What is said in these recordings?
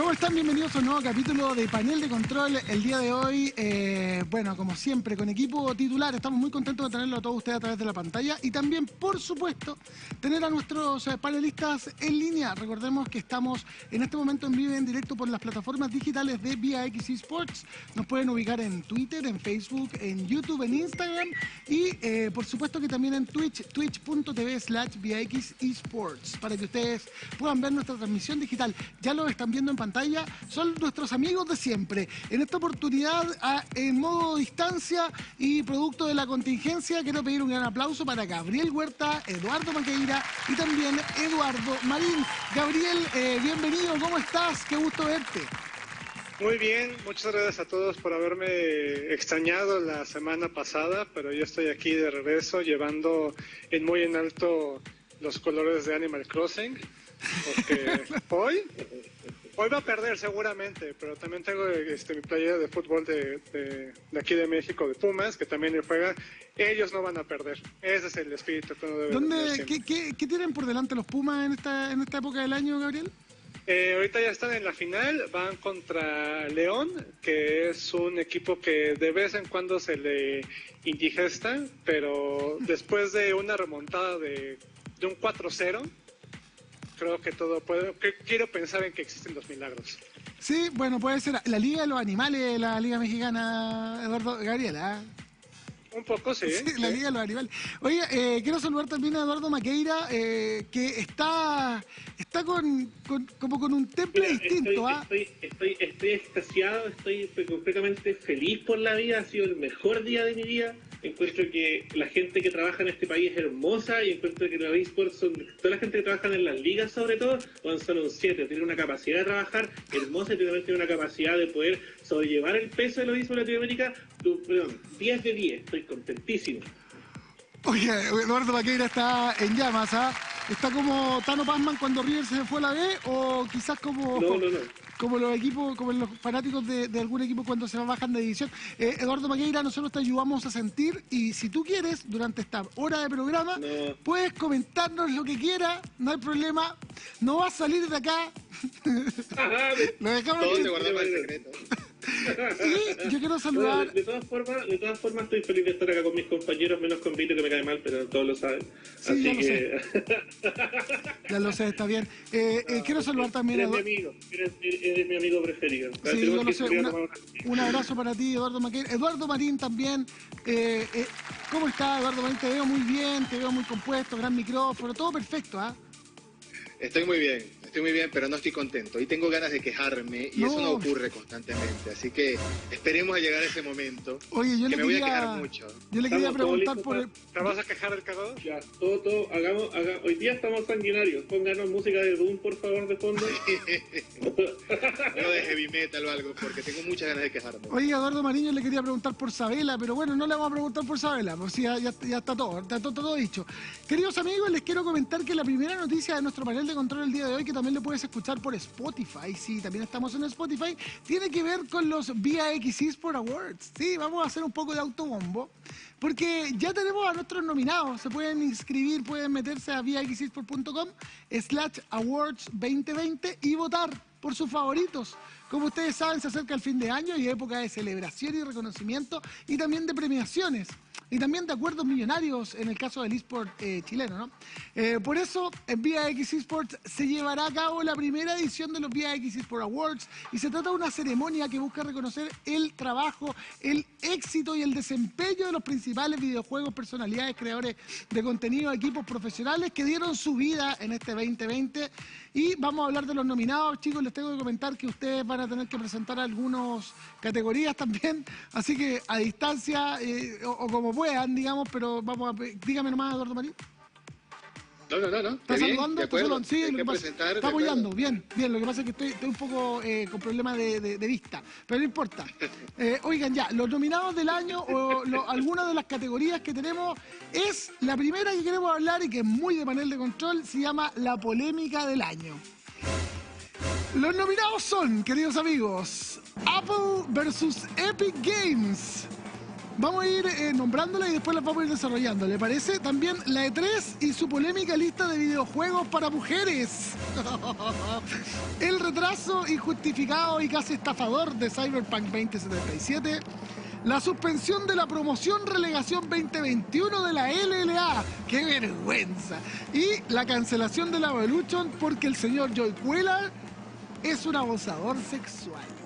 ¿Cómo están? Bienvenidos a un nuevo capítulo de Panel de Control. El día de hoy, eh, bueno, como siempre, con equipo titular. Estamos muy contentos de tenerlo a todos ustedes a través de la pantalla y también, por supuesto, tener a nuestros eh, panelistas en línea. Recordemos que estamos en este momento en vivo en directo por las plataformas digitales de Vía X. Nos pueden ubicar en Twitter, en Facebook, en YouTube, en Instagram y, eh, por supuesto, que también en Twitch, twitch.tv slash X Esports, para que ustedes puedan ver nuestra transmisión digital. Ya lo están viendo en pantalla son nuestros amigos de siempre. En esta oportunidad, en modo distancia y producto de la contingencia, quiero pedir un gran aplauso para Gabriel Huerta, Eduardo Maqueira y también Eduardo Marín. Gabriel, eh, bienvenido, ¿cómo estás? Qué gusto verte. Muy bien, muchas gracias a todos por haberme extrañado la semana pasada, pero yo estoy aquí de regreso llevando en muy en alto los colores de Animal Crossing, porque hoy Hoy va a perder seguramente, pero también tengo este, mi playera de fútbol de, aquí de México, de Pumas, que también juega. Ellos no van a perder. Ese es el espíritu que uno debe ¿Dónde, ¿qué, qué, tienen por delante los Pumas en esta, en esta época del año, Gabriel? Eh, ahorita ya están en la final, van contra León, que es un equipo que de vez en cuando se le indigesta, pero después de una remontada de, de un 4-0, creo que todo puede. quiero pensar en que existen los milagros. Sí, bueno, puede ser la Liga de los Animales, la Liga Mexicana, Eduardo Gabriela. Un poco, sí. la Liga de los Animales. Oye, eh, quiero saludar también a Eduardo Maqueira, eh, que está está con, como con un temple distinto. ¿ah? Estoy, estoy, estoy, extasiado, estoy completamente feliz por la vida, ha sido el mejor día de mi vida encuentro que la gente que trabaja en este país es hermosa y encuentro que los esports son, toda la gente que trabaja en las ligas sobre todo, son un 7, tienen una capacidad de trabajar hermosa y tienen una capacidad de poder sobrellevar el peso de los esports de Latinoamérica, perdón, 10 de 10, estoy contentísimo. Oye, Eduardo Vaqueira está en llamas, ¿ah? ¿Está como Tano Pazman cuando River se fue a la B o quizás como... No, no, no como los equipos, como los fanáticos de, algún equipo cuando se bajan de división. Eh, Eduardo Maqueira, nosotros te ayudamos a sentir y si tú quieres, durante esta hora de programa, puedes comentarnos lo que quieras, no hay problema, no vas a salir de acá. lo dejamos Todo se guarda para el secreto. Y yo quiero saludar. de, todas formas, de todas formas estoy feliz de estar acá con mis compañeros, menos con Vito que me cae mal, pero todos lo saben. Sí, ya Lo sé. ya lo sé, está bien. Eh, eh, quiero saludar también a. Eres mi amigo, eres, mi amigo preferido. Sí, yo lo sé. un abrazo para ti, Eduardo Maquín. Eduardo Marín también. Eh, ¿Cómo estás, Eduardo Marín? Te veo muy bien, te veo muy compuesto, gran micrófono, todo perfecto, ¿ah? Estoy muy bien estoy muy bien, pero no estoy contento. Y tengo ganas de quejarme y eso no ocurre constantemente. Así que esperemos a llegar a ese momento. Oye, yo que le me quería, voy a quejar mucho. Yo le quería preguntar por... El... ¿Te vas a quejar del cagador? Ya, todo, todo, hagamos, hagamos. Hoy día estamos sanguinarios. Pónganos música de Doom, por favor, de fondo. no de heavy metal o algo, porque tengo muchas ganas de quejarme. Oye, Eduardo Mariño le quería preguntar por Sabela, pero bueno, no le vamos a preguntar por Sabela, pues ya, ya, está todo, está todo, todo dicho. Queridos amigos, les quiero comentar que la primera noticia de nuestro panel de control el día de hoy, que también le puedes escuchar por Spotify, sí, también estamos en Spotify, tiene que ver con los VIX Sport Awards. Sí, vamos a hacer un poco de autobombo, porque ya tenemos a nuestros nominados, se pueden inscribir, pueden meterse a vixsport.com slash awards 2020 y votar por sus favoritos. Como ustedes saben, se acerca el fin de año y época de celebración y reconocimiento y también de premiaciones y también de acuerdos millonarios en el caso del eSport eh, chileno. ¿no? Eh, por eso, en Vía X Esports se llevará a cabo la primera edición de los Vía X Esports Awards y se trata de una ceremonia que busca reconocer el trabajo, el éxito y el desempeño de los principales videojuegos, personalidades, creadores de contenido, equipos profesionales que dieron su vida en este 2020. Y vamos a hablar de los nominados, chicos. Les tengo que comentar que ustedes van a tener que presentar algunas categorías también, así que a distancia eh, o, como puedan, digamos, pero vamos a... Dígame nomás, Eduardo Marín. No, no, no, no. ¿Está saludando? ¿Está saludando? Sí, está apoyando. Bien, bien. Lo que pasa es que estoy, un poco eh, con problemas de, vista, pero no importa. Eh, oigan, ya, los nominados del año o algunas de las categorías que tenemos es la primera que queremos hablar y que es muy de panel de control, se llama la polémica del año. Los nominados son, queridos amigos, Apple versus Epic Games. Vamos a ir eh, nombrándola y después la vamos a ir desarrollando. ¿Le parece? También la E3 y su polémica lista de videojuegos para mujeres. El retraso injustificado y casi estafador de Cyberpunk 2077. La suspensión de la promoción relegación 2021 de la LLA. ¡Qué vergüenza! Y la cancelación de la Evolution porque el señor Joy Cuela es un abusador sexual.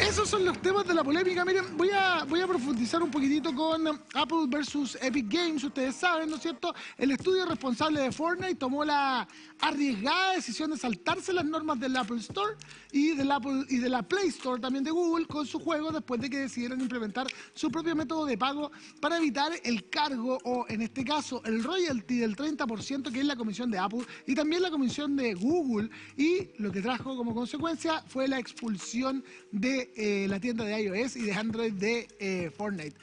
Esos son los temas de la polémica. Miren, voy a, voy a profundizar un poquitito con Apple versus Epic Games. Ustedes saben, ¿no es cierto? El estudio responsable de Fortnite tomó la arriesgada decisión de saltarse las normas del Apple Store y del Apple y de la Play Store también de Google con su juego después de que decidieron implementar su propio método de pago para evitar el cargo o en este caso el royalty del 30% que es la comisión de Apple y también la comisión de Google y lo que trajo como consecuencia fue la expulsión de eh, la tienda de iOS y de Android de eh, Fortnite.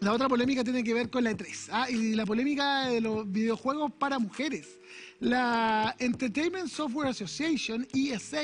La otra polémica tiene que ver con la E3 ¿ah? y la polémica de los videojuegos para mujeres. La Entertainment Software Association, ESA,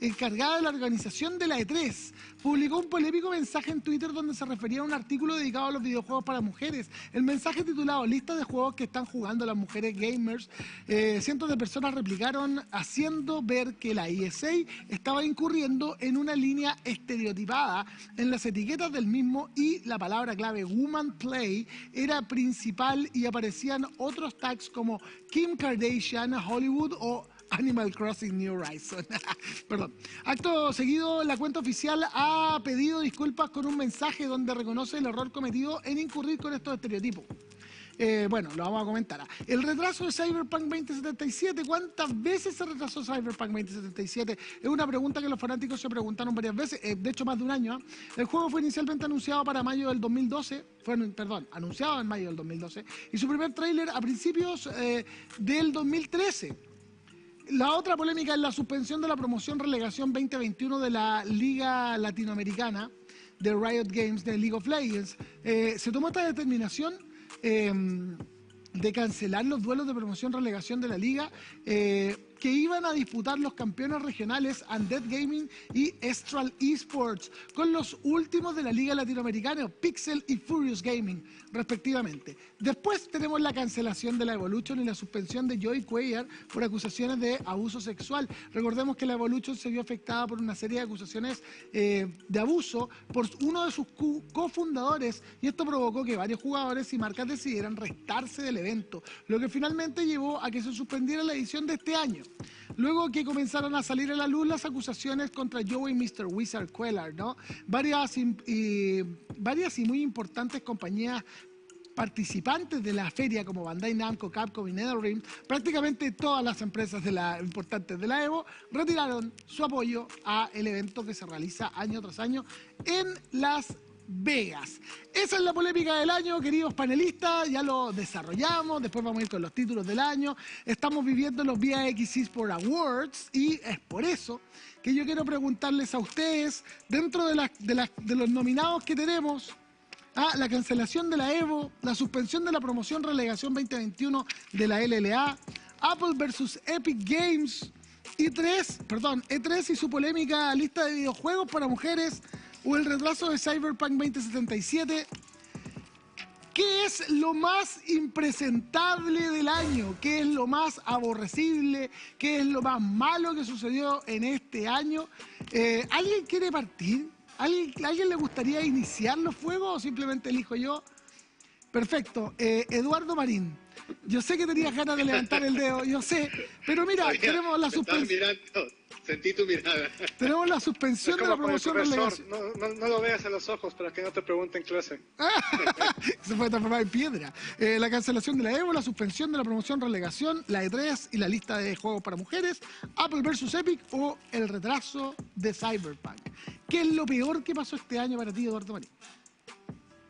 encargada de la organización de la E3, publicó un polémico mensaje en Twitter donde se refería a un artículo dedicado a los videojuegos para mujeres. El mensaje titulado Lista de juegos que están jugando las mujeres gamers. Eh, cientos de personas replicaron haciendo ver que la ESA estaba incurriendo en una línea estereotipada en las etiquetas del mismo y la palabra clave Woman Play era principal y aparecían otros tags como Kim Kardashian, Hollywood o Animal Crossing New Horizon. Perdón. Acto seguido, la cuenta oficial ha pedido disculpas con un mensaje donde reconoce el error cometido en incurrir con estos estereotipos. Eh, bueno, lo vamos a comentar. El retraso de Cyberpunk 2077, ¿cuántas veces se retrasó Cyberpunk 2077? Es una pregunta que los fanáticos se preguntaron varias veces, eh, de hecho más de un año. ¿eh? El juego fue inicialmente anunciado para mayo del 2012, fue, perdón, anunciado en mayo del 2012, y su primer tráiler a principios del 2013. La otra polémica es la suspensión de la promoción relegación 2021 de la Liga Latinoamericana de Riot Games de League of Legends. se tomó esta determinación Em, de cancelar los duelos de promoción relegación de la liga eh, que iban a disputar los campeones regionales Undead Gaming y Estral Esports, con los últimos de la Liga Latinoamericana, Pixel y Furious Gaming, respectivamente. Después tenemos la cancelación de la Evolution y la suspensión de Joy Cuellar por acusaciones de abuso sexual. Recordemos que la Evolution se vio afectada por una serie de acusaciones eh, de abuso por uno de sus cofundadores y esto provocó que varios jugadores y marcas decidieran restarse del evento, lo que finalmente llevó a que se suspendiera la edición de este año. Luego que comenzaron a salir a la luz las acusaciones contra Joe y Mr. Wizard Queller, ¿no? Varias y, varias y muy importantes compañías participantes de la feria como Bandai Namco, Capcom y NetherRealm, prácticamente todas las empresas importantes de la Evo retiraron su apoyo al evento que se realiza año tras año en las Vegas. Esa es la polémica del año, queridos panelistas, ya lo desarrollamos, después vamos a ir con los títulos del año. Estamos viviendo los VIX Sport Awards y es por eso que yo quiero preguntarles a ustedes, dentro de, los nominados que tenemos, a la cancelación de la Evo, la suspensión de la promoción relegación 2021 de la LLA, Apple versus Epic Games, E3, perdón, E3 y su polémica lista de videojuegos para mujeres, o el retraso de Cyberpunk 2077. ¿Qué es lo más impresentable del año? ¿Qué es lo más aborrecible? ¿Qué es lo más malo que sucedió en este año? Eh, ¿Alguien quiere partir? ¿Alguien, ¿Alguien le gustaría iniciar los fuegos o simplemente elijo yo? Perfecto. Eh, Eduardo Marín. Yo sé que tenías ganas de levantar el dedo, yo sé, pero mira, tenemos la suspensión. Sentí tu mirada. Tenemos la suspensión de la promoción relegación. No, no, no, lo veas a los ojos para que no te pregunten clase. Se fue transformar en piedra. Eh, la cancelación de la Evo, la suspensión de la promoción relegación, la E3 y la lista de juegos para mujeres, Apple versus Epic o el retraso de Cyberpunk. ¿Qué es lo peor que pasó este año para ti, Eduardo Marín?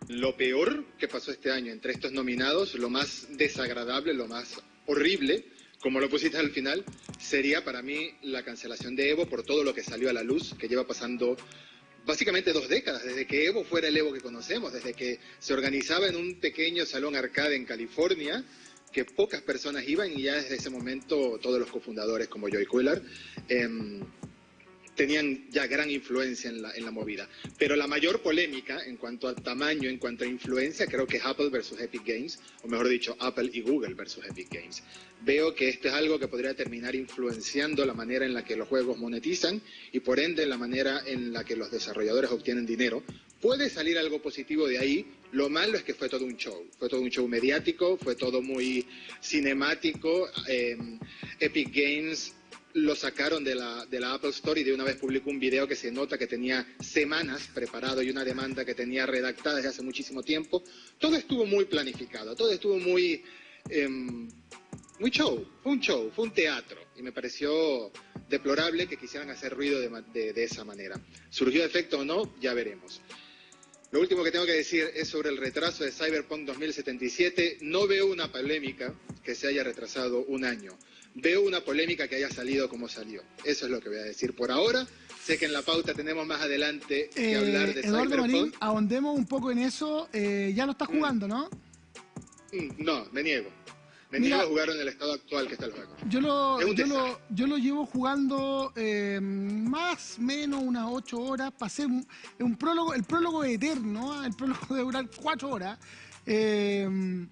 Lo peor que pasó este año entre estos nominados, lo más desagradable, lo más horrible, como lo pusiste al final, sería para mí la cancelación de Evo por todo lo que salió a la luz, que lleva pasando básicamente dos décadas, desde que Evo fuera el Evo que conocemos, desde que se organizaba en un pequeño salón arcade en California, que pocas personas iban y ya desde ese momento todos los cofundadores como Joy Cuellar em, tenían ya gran influencia en la, en la movida. Pero la mayor polémica en cuanto a tamaño, en cuanto a influencia, creo que es Apple versus Epic Games, o mejor dicho, Apple y Google versus Epic Games. Veo que esto es algo que podría terminar influenciando la manera en la que los juegos monetizan y por ende la manera en la que los desarrolladores obtienen dinero. Puede salir algo positivo de ahí, lo malo es que fue todo un show, fue todo un show mediático, fue todo muy cinemático. Eh, Epic Games lo sacaron de la, de la Apple Store y de una vez publicó un video que se nota que tenía semanas preparado y una demanda que tenía redactada desde hace muchísimo tiempo. Todo estuvo muy planificado, todo estuvo muy, em, muy show, fue un show, fue un teatro y me pareció deplorable que quisieran hacer ruido de, de esa manera. ¿Surgió efecto o no? Ya veremos. Lo último que tengo que decir es sobre el retraso de Cyberpunk 2077. No veo una polémica que se haya retrasado un año veo una polémica que haya salido como salió. Eso es lo que voy a decir por ahora. Sé que en la pauta tenemos más adelante que eh, hablar de Eduardo Marín, ahondemos un poco en eso. Eh, ya lo estás mm. jugando, ¿no? Mm, no, me niego. Me niego a jugar en el estado actual que está el juego. Yo lo, yo lo, yo lo, llevo jugando eh, más o menos unas ocho horas. Pasé un, un, prólogo, el prólogo eterno, el prólogo de durar cuatro horas. Eh,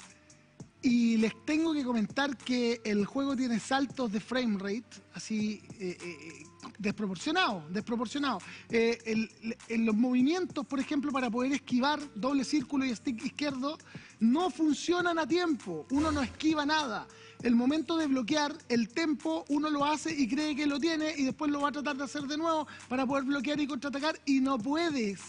y les tengo que comentar que el juego tiene saltos de frame rate, así eh, desproporcionados, desproporcionados. Eh, en los movimientos, por ejemplo, para poder esquivar doble círculo y stick izquierdo, no funcionan a tiempo. Uno no esquiva nada. El momento de bloquear el tempo, uno lo hace y cree que lo tiene y después lo va a tratar de hacer de nuevo para poder bloquear y contraatacar y no puedes.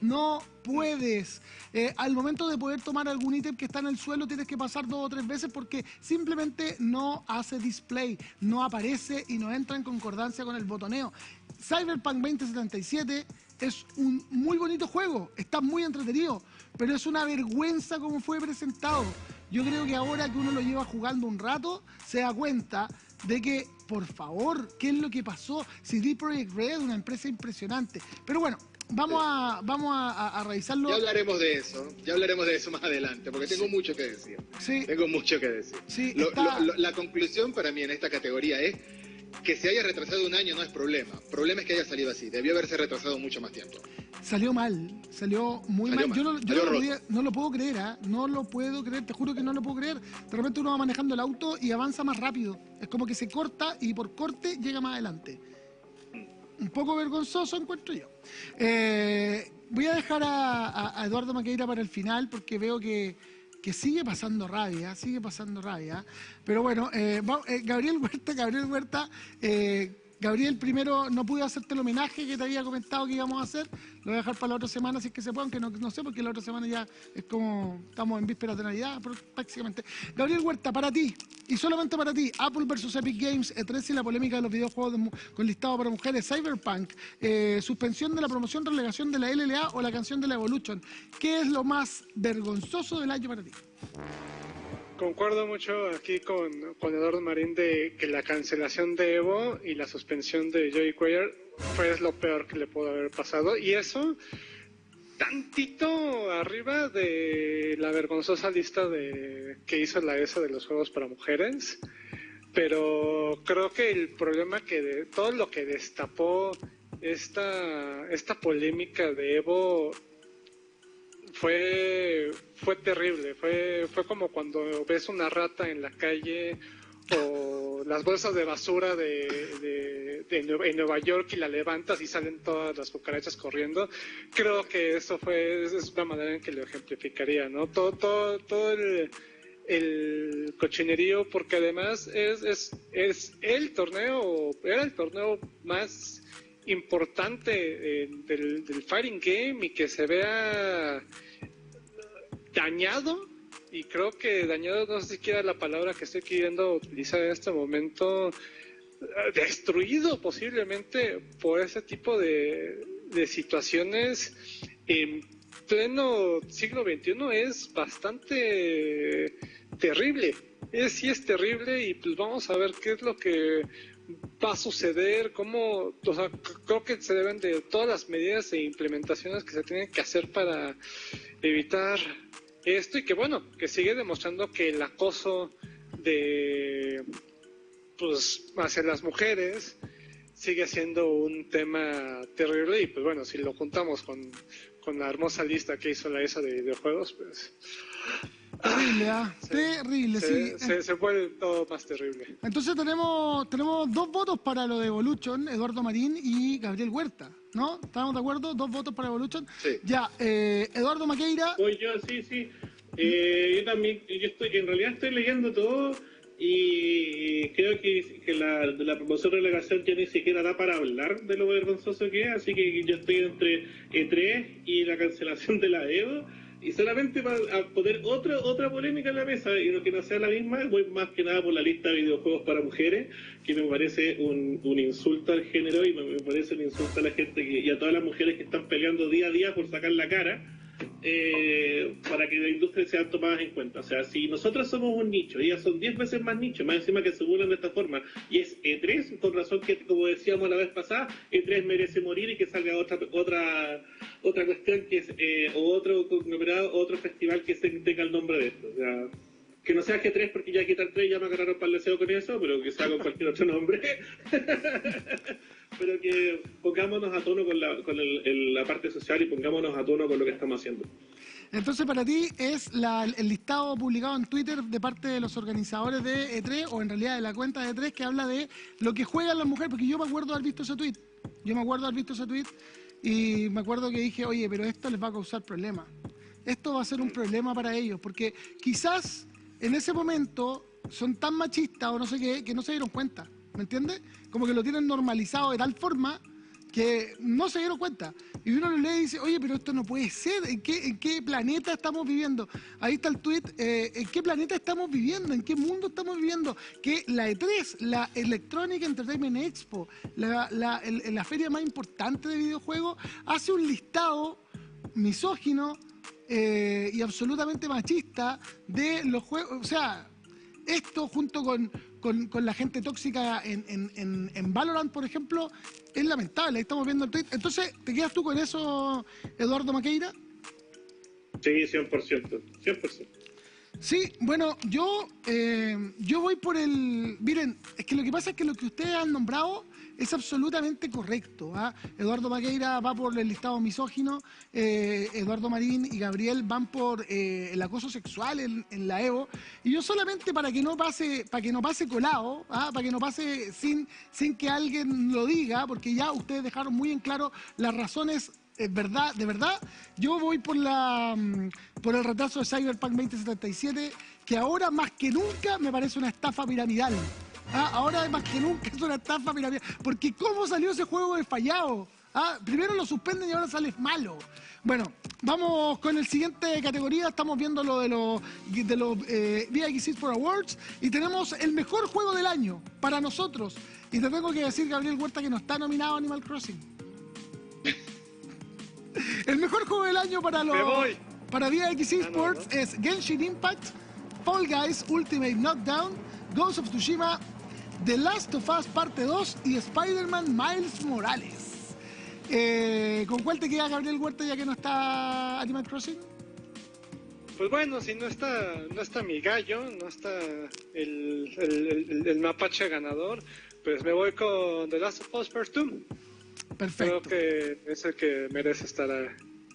No puedes. Eh, al momento de poder tomar algún ítem que está en el suelo, tienes que pasar dos o tres veces porque simplemente no hace display, no aparece y no entra en concordancia con el botoneo. Cyberpunk 2077 es un muy bonito juego, está muy entretenido, pero es una vergüenza como fue presentado. Yo creo que ahora que uno lo lleva jugando un rato, se da cuenta de que, por favor, ¿qué es lo que pasó? CD Projekt Red, una empresa impresionante. Pero bueno, Vamos a, vamos a, revisarlo. Ya hablaremos de eso, ya hablaremos de eso más adelante, porque tengo mucho que decir. Sí. Tengo mucho que decir. Sí, la conclusión para mí en esta categoría es que se haya retrasado un año no es problema. Problema es que haya salido así. Debió haberse retrasado mucho más tiempo. Salió mal, salió muy mal. Yo, no, no, lo puedo creer, ¿ah? no lo puedo creer, te juro que no lo puedo creer. De repente uno va manejando el auto y avanza más rápido. Es como que se corta y por corte llega más adelante un poco vergonzoso encuentro yo. Eh, voy a dejar a, Eduardo Maqueira para el final porque veo que, sigue pasando rabia, sigue pasando rabia. Pero bueno, eh, eh, Gabriel Huerta, Gabriel Huerta, Gabriel, primero no pude hacerte el homenaje que te había comentado que íbamos a hacer. Lo voy a dejar para la otra semana si es que se puede, aunque no, no sé, porque la otra semana ya es como estamos en vísperas de Navidad prácticamente. Gabriel Huerta, para ti, y solamente para ti, Apple versus Epic Games, E3 y la polémica de los videojuegos con listado para mujeres, Cyberpunk, eh, suspensión de la promoción, relegación de la LLA o la canción de la Evolution. ¿Qué es lo más vergonzoso del año para ti? Concuerdo mucho aquí con, con, Eduardo Marín de que la cancelación de Evo y la suspensión de Joey Quayer fue lo peor que le pudo haber pasado. Y eso, tantito arriba de la vergonzosa lista de que hizo la ESA de los juegos para mujeres. Pero creo que el problema que de todo lo que destapó esta, esta polémica de Evo fue, fue terrible, fue, fue como cuando ves una rata en la calle o las bolsas de basura de, en Nueva York y la levantas y salen todas las cucarachas corriendo. Creo que eso fue, es una manera en que lo ejemplificaría, ¿no? Todo, todo, todo el, el cochinerío, porque además es, es, es el torneo, era el torneo más importante eh, del, del, fighting game y que se vea dañado y creo que dañado no sé siquiera la palabra que estoy queriendo utilizar en este momento eh, destruido posiblemente por ese tipo de, de situaciones en pleno siglo XXI es bastante terrible. Es, sí es terrible y pues vamos a ver qué es lo que va a suceder, cómo, o sea, creo que se deben de todas las medidas e implementaciones que se tienen que hacer para evitar esto y que bueno, que sigue demostrando que el acoso de pues hacia las mujeres sigue siendo un tema terrible y pues bueno, si lo juntamos con, con la hermosa lista que hizo la ESA de videojuegos, pues Terrible, ¿ah? Terrible, sí. Se, se, vuelve todo más terrible. Entonces tenemos, tenemos dos votos para lo de Evolution, Eduardo Marín y Gabriel Huerta, ¿no? ¿Estamos de acuerdo? Dos votos para Evolution. Sí. Ya, eh, Eduardo Maqueira. Voy yo, sí, sí. Eh, yo también, yo estoy, en realidad estoy leyendo todo y creo que, que la, la promoción de relegación ya ni siquiera da para hablar de lo vergonzoso que es, así que yo estoy entre E3 y la cancelación de la EVO y solamente para poner otra otra polémica en la mesa y no que no sea la misma, voy más que nada por la lista de videojuegos para mujeres, que me parece un, un insulto al género y me, parece un insulto a la gente que, y a todas las mujeres que están peleando día a día por sacar la cara. Eh, para que la industria sea tomada en cuenta. O sea, si nosotros somos un nicho, ellas son 10 veces más nicho, más encima que se burlan de esta forma, y es E3, con razón que, como decíamos la vez pasada, E3 merece morir y que salga otra otra otra cuestión que es, eh, o otro conglomerado, otro festival que tenga el nombre de esto. O sea, que no sea G3 porque ya quitar 3 ya me agarraron para el deseo con eso, pero que sea con cualquier otro nombre. pero que pongámonos a tono con, la, con el, la parte social y pongámonos a tono con lo que estamos haciendo. Entonces, para ti es la, el listado publicado en Twitter de parte de los organizadores de E3, o en realidad de la cuenta de E3, que habla de lo que juegan las mujeres, porque yo me acuerdo haber visto ese tweet. Yo me acuerdo haber visto ese tweet y me acuerdo que dije, oye, pero esto les va a causar problemas. Esto va a ser un problema para ellos, porque quizás en ese momento son tan machistas o no sé qué, que no se dieron cuenta. ¿Me entiendes? Como que lo tienen normalizado de tal forma que no se dieron cuenta. Y uno lo lee y dice, oye, pero esto no puede ser, ¿en qué, en qué planeta estamos viviendo? Ahí está el tweet, eh, ¿en qué planeta estamos viviendo? ¿En qué mundo estamos viviendo? Que la E3, la Electronic Entertainment Expo, la, la, la feria más importante de videojuegos, hace un listado misógino eh, y absolutamente machista de los juegos, o sea, esto junto con, con, la gente tóxica en, en, en, Valorant, por ejemplo, es lamentable. Estamos viendo el tweet. Entonces, ¿te quedas tú con eso, Eduardo Maqueira? Sí, 100%. 100%. Sí, bueno, yo, eh, yo voy por el... Miren, es que lo que pasa es que lo que ustedes han nombrado es absolutamente correcto. ¿ah? Eduardo Magueira va por el listado misógino, eh, Eduardo Marín y Gabriel van por eh, el acoso sexual en, la Evo. Y yo solamente para que no pase, para que no pase colado, ¿ah? para que no pase sin, que alguien lo diga, porque ya ustedes dejaron muy en claro las razones es verdad, de verdad, yo voy por la mm, por el retraso de Cyberpunk 2077, que ahora más que nunca me parece una estafa piramidal. Ah, ahora más que nunca es una estafa piramidal. Porque ¿cómo salió ese juego de fallado? Ah, primero lo suspenden y ahora sale malo. Bueno, vamos con el siguiente categoría. Estamos viendo lo de los, de los eh, for Awards y tenemos el mejor juego del año para nosotros. Y te tengo que decir, Gabriel Huerta, que no está nominado a Animal Crossing. el mejor juego del año para los para VX Sports es Genshin Impact, Fall Guys Ultimate Knockdown, Ghost of Tsushima The Last of Us Parte 2 y Spider-Man Miles Morales. Eh, ¿Con cuál te queda Gabriel Huerta ya que no está Animal Crossing? Pues bueno, si no está, no está mi gallo, no está el, el, mapache ganador, pues me voy con The Last of Us Part 2. Perfecto. Creo que es el que merece estar,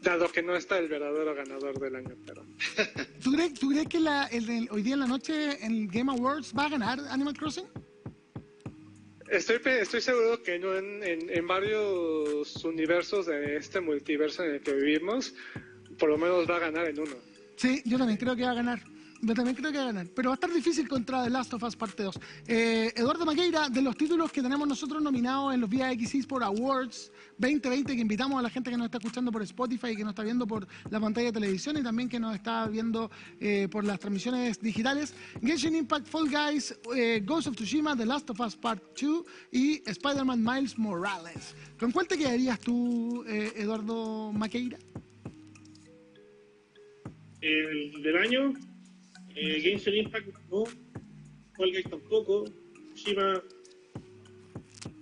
dado que no está el verdadero ganador del año. Pero... ¿Tú, crees, ¿Tú crees que la, hoy día en la noche en Game Awards va a ganar Animal Crossing? Estoy, estoy seguro que no en, en, varios universos de este multiverso en el que vivimos, por lo menos va a ganar en uno. Sí, yo también creo que va a ganar. Yo también creo que va a ganar. Pero va a estar difícil contra The Last of Us Parte 2. Eh, Eduardo Maqueira, de los títulos que tenemos nosotros nominados en los VIX por Awards 2020, que invitamos a la gente que nos está escuchando por Spotify y que nos está viendo por la pantalla de televisión y también que nos está viendo eh, por las transmisiones digitales, Genshin Impact, Fall Guys, eh, Ghost of Tsushima, The Last of Us Part 2 y Spider-Man Miles Morales. ¿Con cuál te quedarías tú, Eduardo Maqueira? El del año eh, Genshin Impact no. Fall Guys tampoco. Tsushima.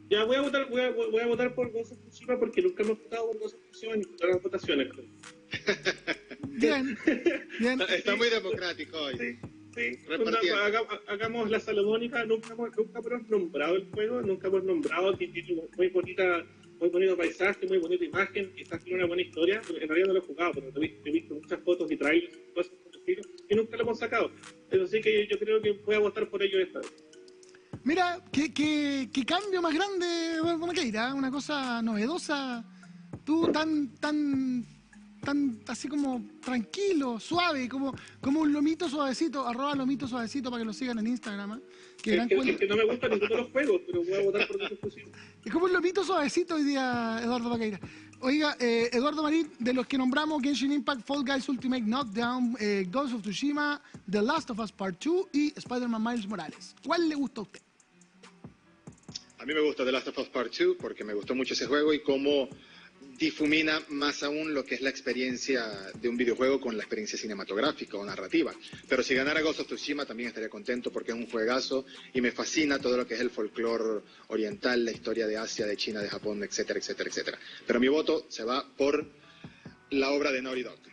Ya voy a votar, voy a, voy a votar por Ghost of Tsushima porque nunca hemos votado por Ghost of Tsushima ni por las votaciones. Bien, bien. Está, muy democrático hoy. Sí, hagamos la Salomónica, nunca hemos, nunca hemos nombrado el juego, nunca hemos nombrado que tiene muy bonita, muy bonito paisaje, muy bonita imagen, y está haciendo una buena historia. En realidad no lo he jugado, pero he visto, muchas fotos y trailers y cosas estilo, y nunca lo hemos sacado. Pero sí que yo creo que voy a votar por ello esta vez. Mira, qué, qué, qué cambio más grande, Maqueira, una cosa novedosa. Tú tan, tan tan así como tranquilo, suave, como, como un lomito suavecito, arroba lomito suavecito para que lo sigan en Instagram. ¿eh? Que, que, no me gustan ninguno de los juegos, pero voy a votar por es posible. Es como un lomito suavecito hoy día, Eduardo Paqueira. Oiga, eh, Eduardo Marín, de los que nombramos Genshin Impact, Fall Guys Ultimate Knockdown, eh, Ghost of Tsushima, The Last of Us Part 2 y Spider-Man Miles Morales. ¿Cuál le gusta a usted? A mí me gusta The Last of Us Part 2 porque me gustó mucho ese juego y cómo difumina más aún lo que es la experiencia de un videojuego con la experiencia cinematográfica o narrativa. Pero si ganara Ghost of Tsushima también estaría contento porque es un juegazo y me fascina todo lo que es el folclore oriental, la historia de Asia, de China, de Japón, etcétera, etcétera, etcétera. Pero mi voto se va por la obra de Naughty Dog.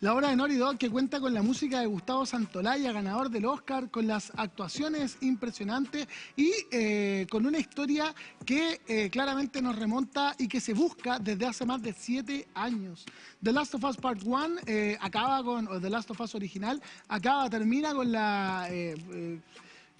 La obra de Naughty Dog que cuenta con la música de Gustavo Santolaya, ganador del Oscar, con las actuaciones impresionantes y eh, con una historia que eh, claramente nos remonta y que se busca desde hace más de siete años. The Last of Us Part 1 eh, acaba con, o The Last of Us original, acaba, termina con la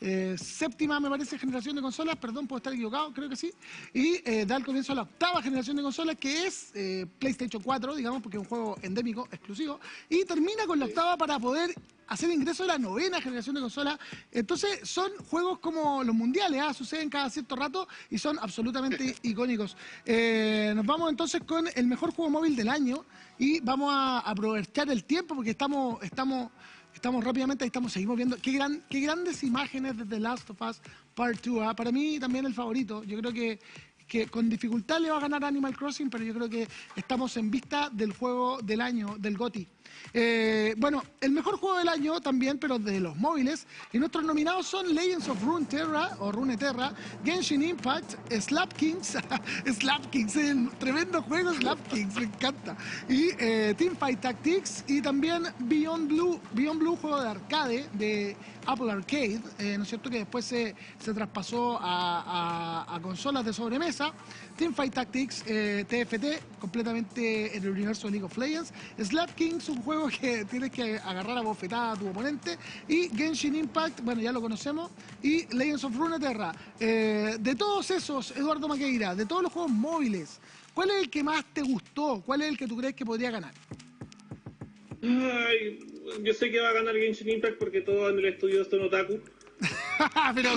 eh, séptima, me parece, generación de consolas, perdón, puedo estar equivocado, creo que sí, y eh, da el comienzo a la octava generación de consolas, que es eh, PlayStation 4, digamos, porque es un juego endémico, exclusivo, y termina con la octava para poder hacer ingreso de la novena generación de consolas. Entonces, son juegos como los mundiales, ¿ah? suceden cada cierto rato y son absolutamente icónicos. nos vamos entonces con el mejor juego móvil del año y vamos a aprovechar el tiempo porque estamos, estamos Estamos rápidamente, ahí estamos, seguimos viendo. Qué, gran, qué grandes imágenes de The Last of Us Part 2. ¿ah? Para mí también el favorito. Yo creo que, que con dificultad le va a ganar Animal Crossing, pero yo creo que estamos en vista del juego del año, del GOTI. Eh, bueno, el mejor juego del año también, pero de los móviles. Y nuestros nominados son Legends of Runeterra o Runeterra, Genshin Impact, Slap Kings, Slap Kings, tremendo juego Slap Kings, me encanta. Y eh, Teamfight Tactics y también Beyond Blue, Beyond Blue, juego de arcade de Apple Arcade, eh, ¿no es cierto? Que después se, traspasó a consolas de sobremesa. Teamfight Tactics, TFT, eh, completamente en el universo de League of Legends. Slap Kings, un juego que tienes que agarrar a bofetada a tu oponente. Y Genshin Impact, bueno, ya lo conocemos. Y Legends of Runeterra. Eh, de todos esos, Eduardo Maqueira, de todos los juegos móviles, ¿cuál es el que más te gustó? ¿Cuál es el que tú crees que podría ganar? Ay, yo sé que va a ganar Genshin Impact porque todo en el estudio son otaku. Pero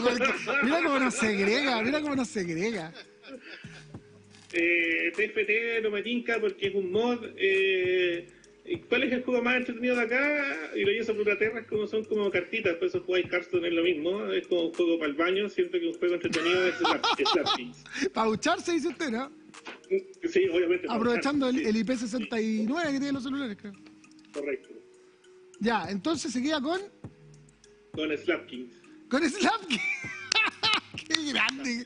mira cómo nos segrega, mira cómo nos segrega. Eh, TFT no me tinca porque es un mod. Eh, ¿Cuál es el juego más entretenido de acá? Y lo llevo por Terra como son como cartitas, por eso jugáis Hearthstone es lo mismo, es como un juego para el baño, siento que un juego entretenido es Slap Para ducharse, dice usted, ¿no? Sí, obviamente. Aprovechando el, IP69 que tienen los celulares, creo. Correcto. Ya, entonces se queda con... Con Slap Kings. Con Slap Kings. ¡Qué grande!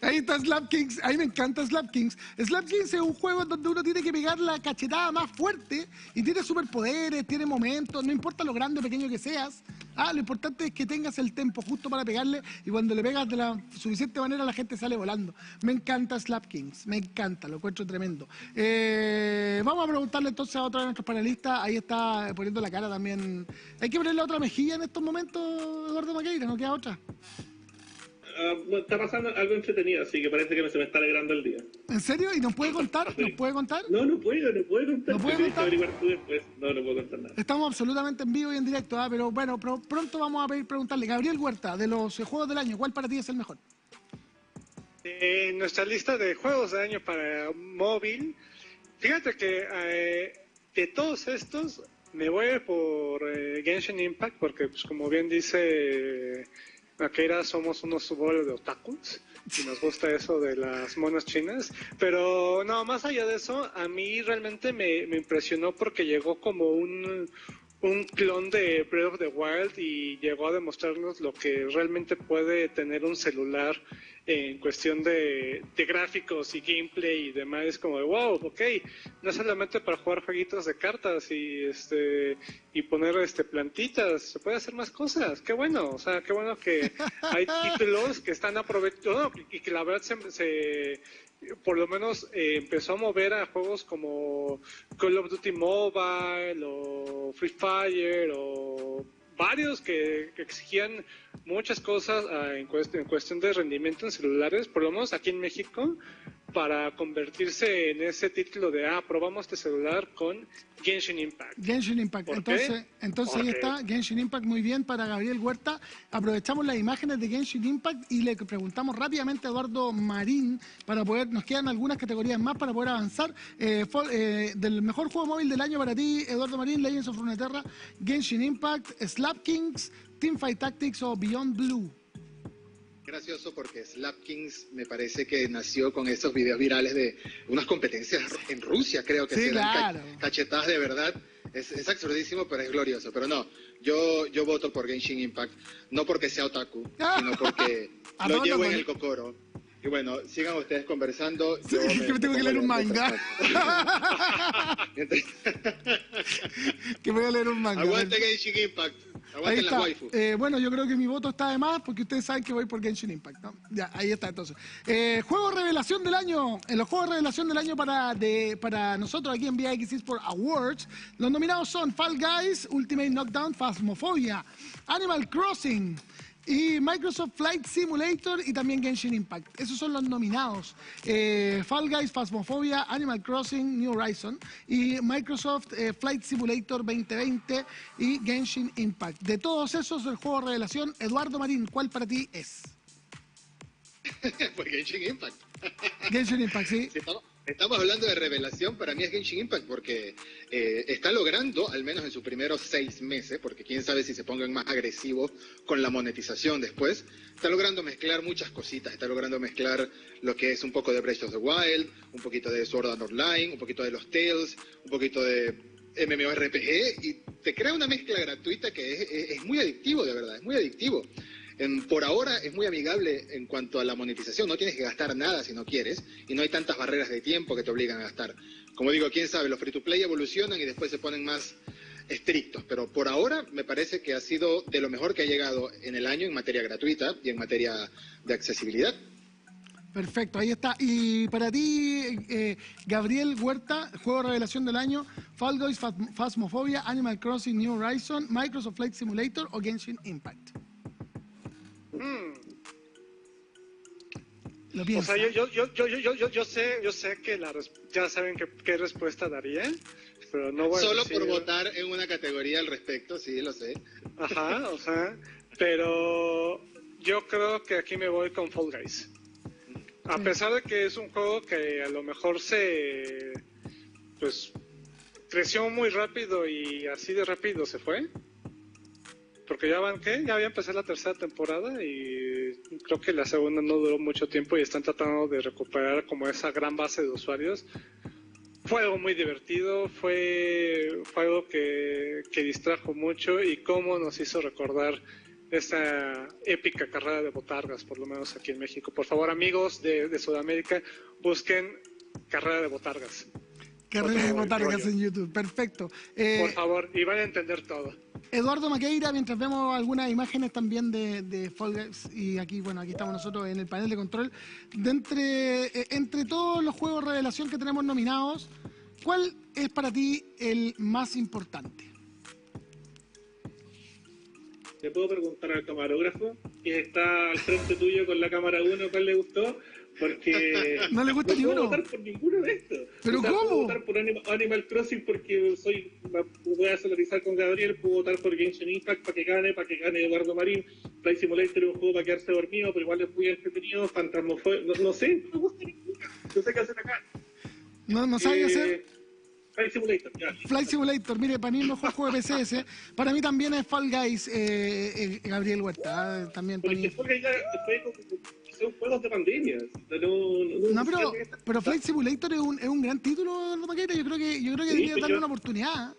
Ahí está Slap Kings. A mí me encanta Slap Kings. Slap Kings es un juego donde uno tiene que pegar la cachetada más fuerte y tiene superpoderes, tiene momentos, no importa lo grande o pequeño que seas. Ah, lo importante es que tengas el tempo justo para pegarle y cuando le pegas de la suficiente manera la gente sale volando. Me encanta Slap Kings, me encanta, lo encuentro tremendo. Eh, vamos a preguntarle entonces a otro de nuestros panelistas. Ahí está poniendo la cara también. Hay que ponerle otra mejilla en estos momentos, Eduardo Maqueira, no queda otra. Ah, está pasando algo entretenido, así que parece que no se me está alegrando el día. ¿En serio? ¿Y nos puede contar? ¿Nos puede contar? No, no puedo, no puedo contar. ¿No puede contar? No, no puedo contar nada. Estamos absolutamente en vivo y en directo, ¿ah? pero bueno, pronto vamos a pedir preguntarle. Gabriel Huerta, de los juegos del año, ¿cuál para ti es el mejor? En nuestra lista de juegos del año para móvil, fíjate que eh, de todos estos me voy por eh, Genshin Impact porque, pues, como bien dice era somos unos subóleos de otakus y nos gusta eso de las monas chinas. Pero no, más allá de eso, a mí realmente me, impresionó porque llegó como un, un clon de Breath of the Wild y llegó a demostrarnos lo que realmente puede tener un celular en cuestión de, de, gráficos y gameplay y demás, es como de wow, ok, no solamente para jugar jueguitos de cartas y este y poner este plantitas, se puede hacer más cosas, qué bueno, o sea, qué bueno que hay títulos que están aprovechados y que la verdad se, por lo menos eh, empezó a mover a juegos como Call of Duty Mobile o Free Fire o varios que, exigían muchas cosas ah, en, en, cuestión de rendimiento en celulares, por lo menos aquí en México, para convertirse en ese título de, ah, probamos este celular con Genshin Impact. Genshin Impact. Entonces, entonces ahí está, Genshin Impact, muy bien para Gabriel Huerta. Aprovechamos las imágenes de Genshin Impact y le preguntamos rápidamente a Eduardo Marín para poder, nos quedan algunas categorías más para poder avanzar. Eh, eh, del mejor juego móvil del año para ti, Eduardo Marín, Legends of Runeterra, Genshin Impact, Slap Kings, Teamfight Tactics o Beyond Blue gracioso porque Slap Kings me parece que nació con esos videos virales de unas competencias en Rusia, creo que sí, claro. cachetadas de verdad. Es, es, absurdísimo, pero es glorioso. Pero no, yo, yo voto por Genshin Impact, no porque sea otaku, sino porque lo llevo en el cocoro. Y bueno, sigan ustedes conversando. yo me, tengo que leer un manga. que voy a leer un manga. Aguante Genshin Impact. Ahí está. Eh, bueno, yo creo que mi voto está de más porque ustedes saben que voy por Genshin Impact. ¿no? Ya, ahí está entonces. Eh, juego revelación del año. En los juegos revelación del año para, de, para nosotros aquí en VX Esports Awards, los nominados son Fall Guys, Ultimate Knockdown, Phasmophobia, Animal Crossing y Microsoft Flight Simulator y también Genshin Impact. Esos son los nominados. Eh, Fall Guys, Phasmophobia, Animal Crossing, New Horizon y Microsoft eh, Flight Simulator 2020 y Genshin Impact. De todos esos, el juego de revelación, Eduardo Marín, ¿cuál para ti es? pues Genshin Impact. Genshin Impact, sí. Estamos hablando de revelación, para mí es Genshin Impact, porque eh, está logrando, al menos en sus primeros seis meses, porque quién sabe si se pongan más agresivos con la monetización después, está logrando mezclar muchas cositas, está logrando mezclar lo que es un poco de Breath of the Wild, un poquito de Sword Art Online, un poquito de los Tales, un poquito de MMORPG, y te crea una mezcla gratuita que es muy adictivo, de verdad, es muy adictivo por ahora es muy amigable en cuanto a la monetización, no tienes que gastar nada si no quieres y no hay tantas barreras de tiempo que te obligan a gastar. Como digo, quién sabe, los free to play evolucionan y después se ponen más estrictos, pero por ahora me parece que ha sido de lo mejor que ha llegado en el año en materia gratuita y en materia de accesibilidad. Perfecto, ahí está. Y para ti, eh, Gabriel Huerta, juego de revelación del año, Fall Guys, Phasmophobia, Animal Crossing New Horizon, Microsoft Flight Simulator o Genshin Impact. Mm. o sea, yo, yo, yo, yo, yo, yo, yo sé, yo sé que la ya saben qué respuesta daría, pero no voy Solo por votar en una categoría al respecto, sí, lo sé. Ajá, o sea, pero yo creo que aquí me voy con Fall Guys. A pesar de que es un juego que a lo mejor se, pues, creció muy rápido y así de rápido se fue porque ya van, ¿qué? Ya había empezado la tercera temporada y creo que la segunda no duró mucho tiempo y están tratando de recuperar como esa gran base de usuarios. Fue algo muy divertido, fue, fue algo que, que distrajo mucho y cómo nos hizo recordar esa épica carrera de botargas, por lo menos aquí en México. Por favor, amigos de, de Sudamérica, busquen carrera de botargas. Carrera de botargas en YouTube, perfecto. Eh, por favor, y van a entender todo. Eduardo Maqueira, mientras vemos algunas imágenes también de, de Fall Guys, y aquí, bueno, aquí estamos nosotros en el panel de control, de entre, eh, entre todos los juegos de revelación que tenemos nominados, ¿cuál es para ti el más importante? ¿Te puedo preguntar al camarógrafo que está al frente tuyo con la cámara 1 cuál le gustó? Porque no le gusta no puedo votar por ninguno de estos. ¿Pero cómo? Puedo votar por Animal, Crossing porque soy voy a solarizar con Gabriel, puedo votar por Genshin Impact para que gane, para que gane Eduardo Marín. Flight Simulator es un juego para quedarse dormido, pero igual es muy entretenido. Fantasmofobia, no, no sé, no me gusta ninguno. No sé qué hacer acá. No, no sabe qué hacer. Eh, Flight Simulator, ya. Flight Simulator, mire, para mí el mejor juego de PC Para mí también es Fall Guys, eh, eh, Gabriel Huerta. Eh, también para mí. Fall Guys ya son juegos de pandemia. No, no, pero, pero Flight Simulator es un, es un gran título, Maqueta. Yo creo que, yo creo que sí, debería darle una oportunidad.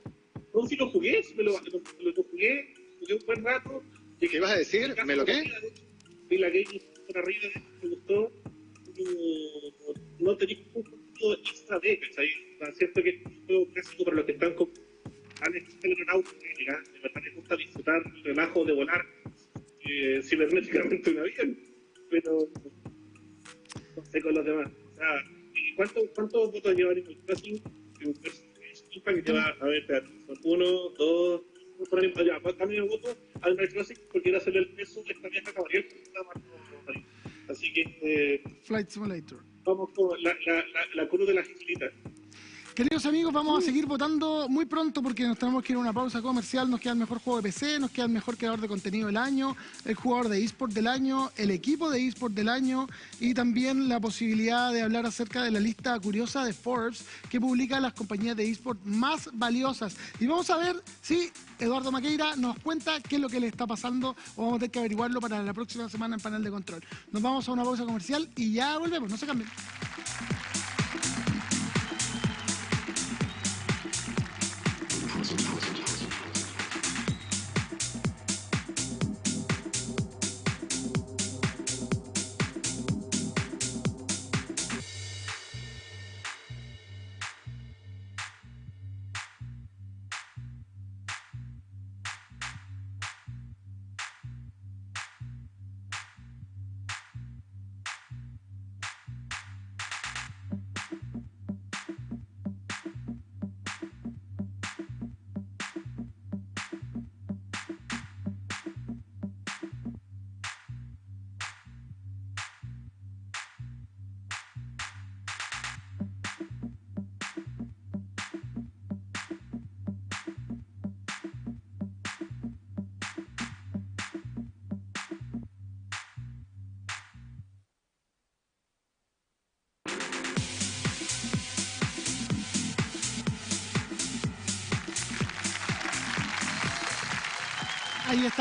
No, si lo jugué, me lo, lo, lo, jugué, jugué un buen rato. ¿Y qué ibas a decir? ¿Me lo qué? Vi la Game por arriba, me gustó. No, no tenéis un punto extra de, ¿cachai? Es cierto que es un juego clásico para los que están con Alex aeronáutica, de verdad les gusta disfrutar el relajo de volar eh, cibernéticamente un avión, pero no sé con los demás. O sea, ¿cuántos, ¿cuántos votos lleva Animal Crossing? Que lleva, a ver, son uno, dos, por ejemplo, ya, también el voto al Animal Crossing porque quiere hacerle el peso de esta vieja caballero Así que. Eh, Flight Simulator. Vamos con la, la, la, la cruz de la gilita. Queridos amigos, vamos a seguir votando muy pronto porque nos tenemos que ir a una pausa comercial. Nos queda el mejor juego de PC, nos queda el mejor creador de contenido del año, el jugador de eSport del año, el equipo de eSport del año y también la posibilidad de hablar acerca de la lista curiosa de Forbes que publica las compañías de eSport más valiosas. Y vamos a ver si Eduardo Maqueira nos cuenta qué es lo que le está pasando o vamos a tener que averiguarlo para la próxima semana en panel de control. Nos vamos a una pausa comercial y ya volvemos, no se cambien.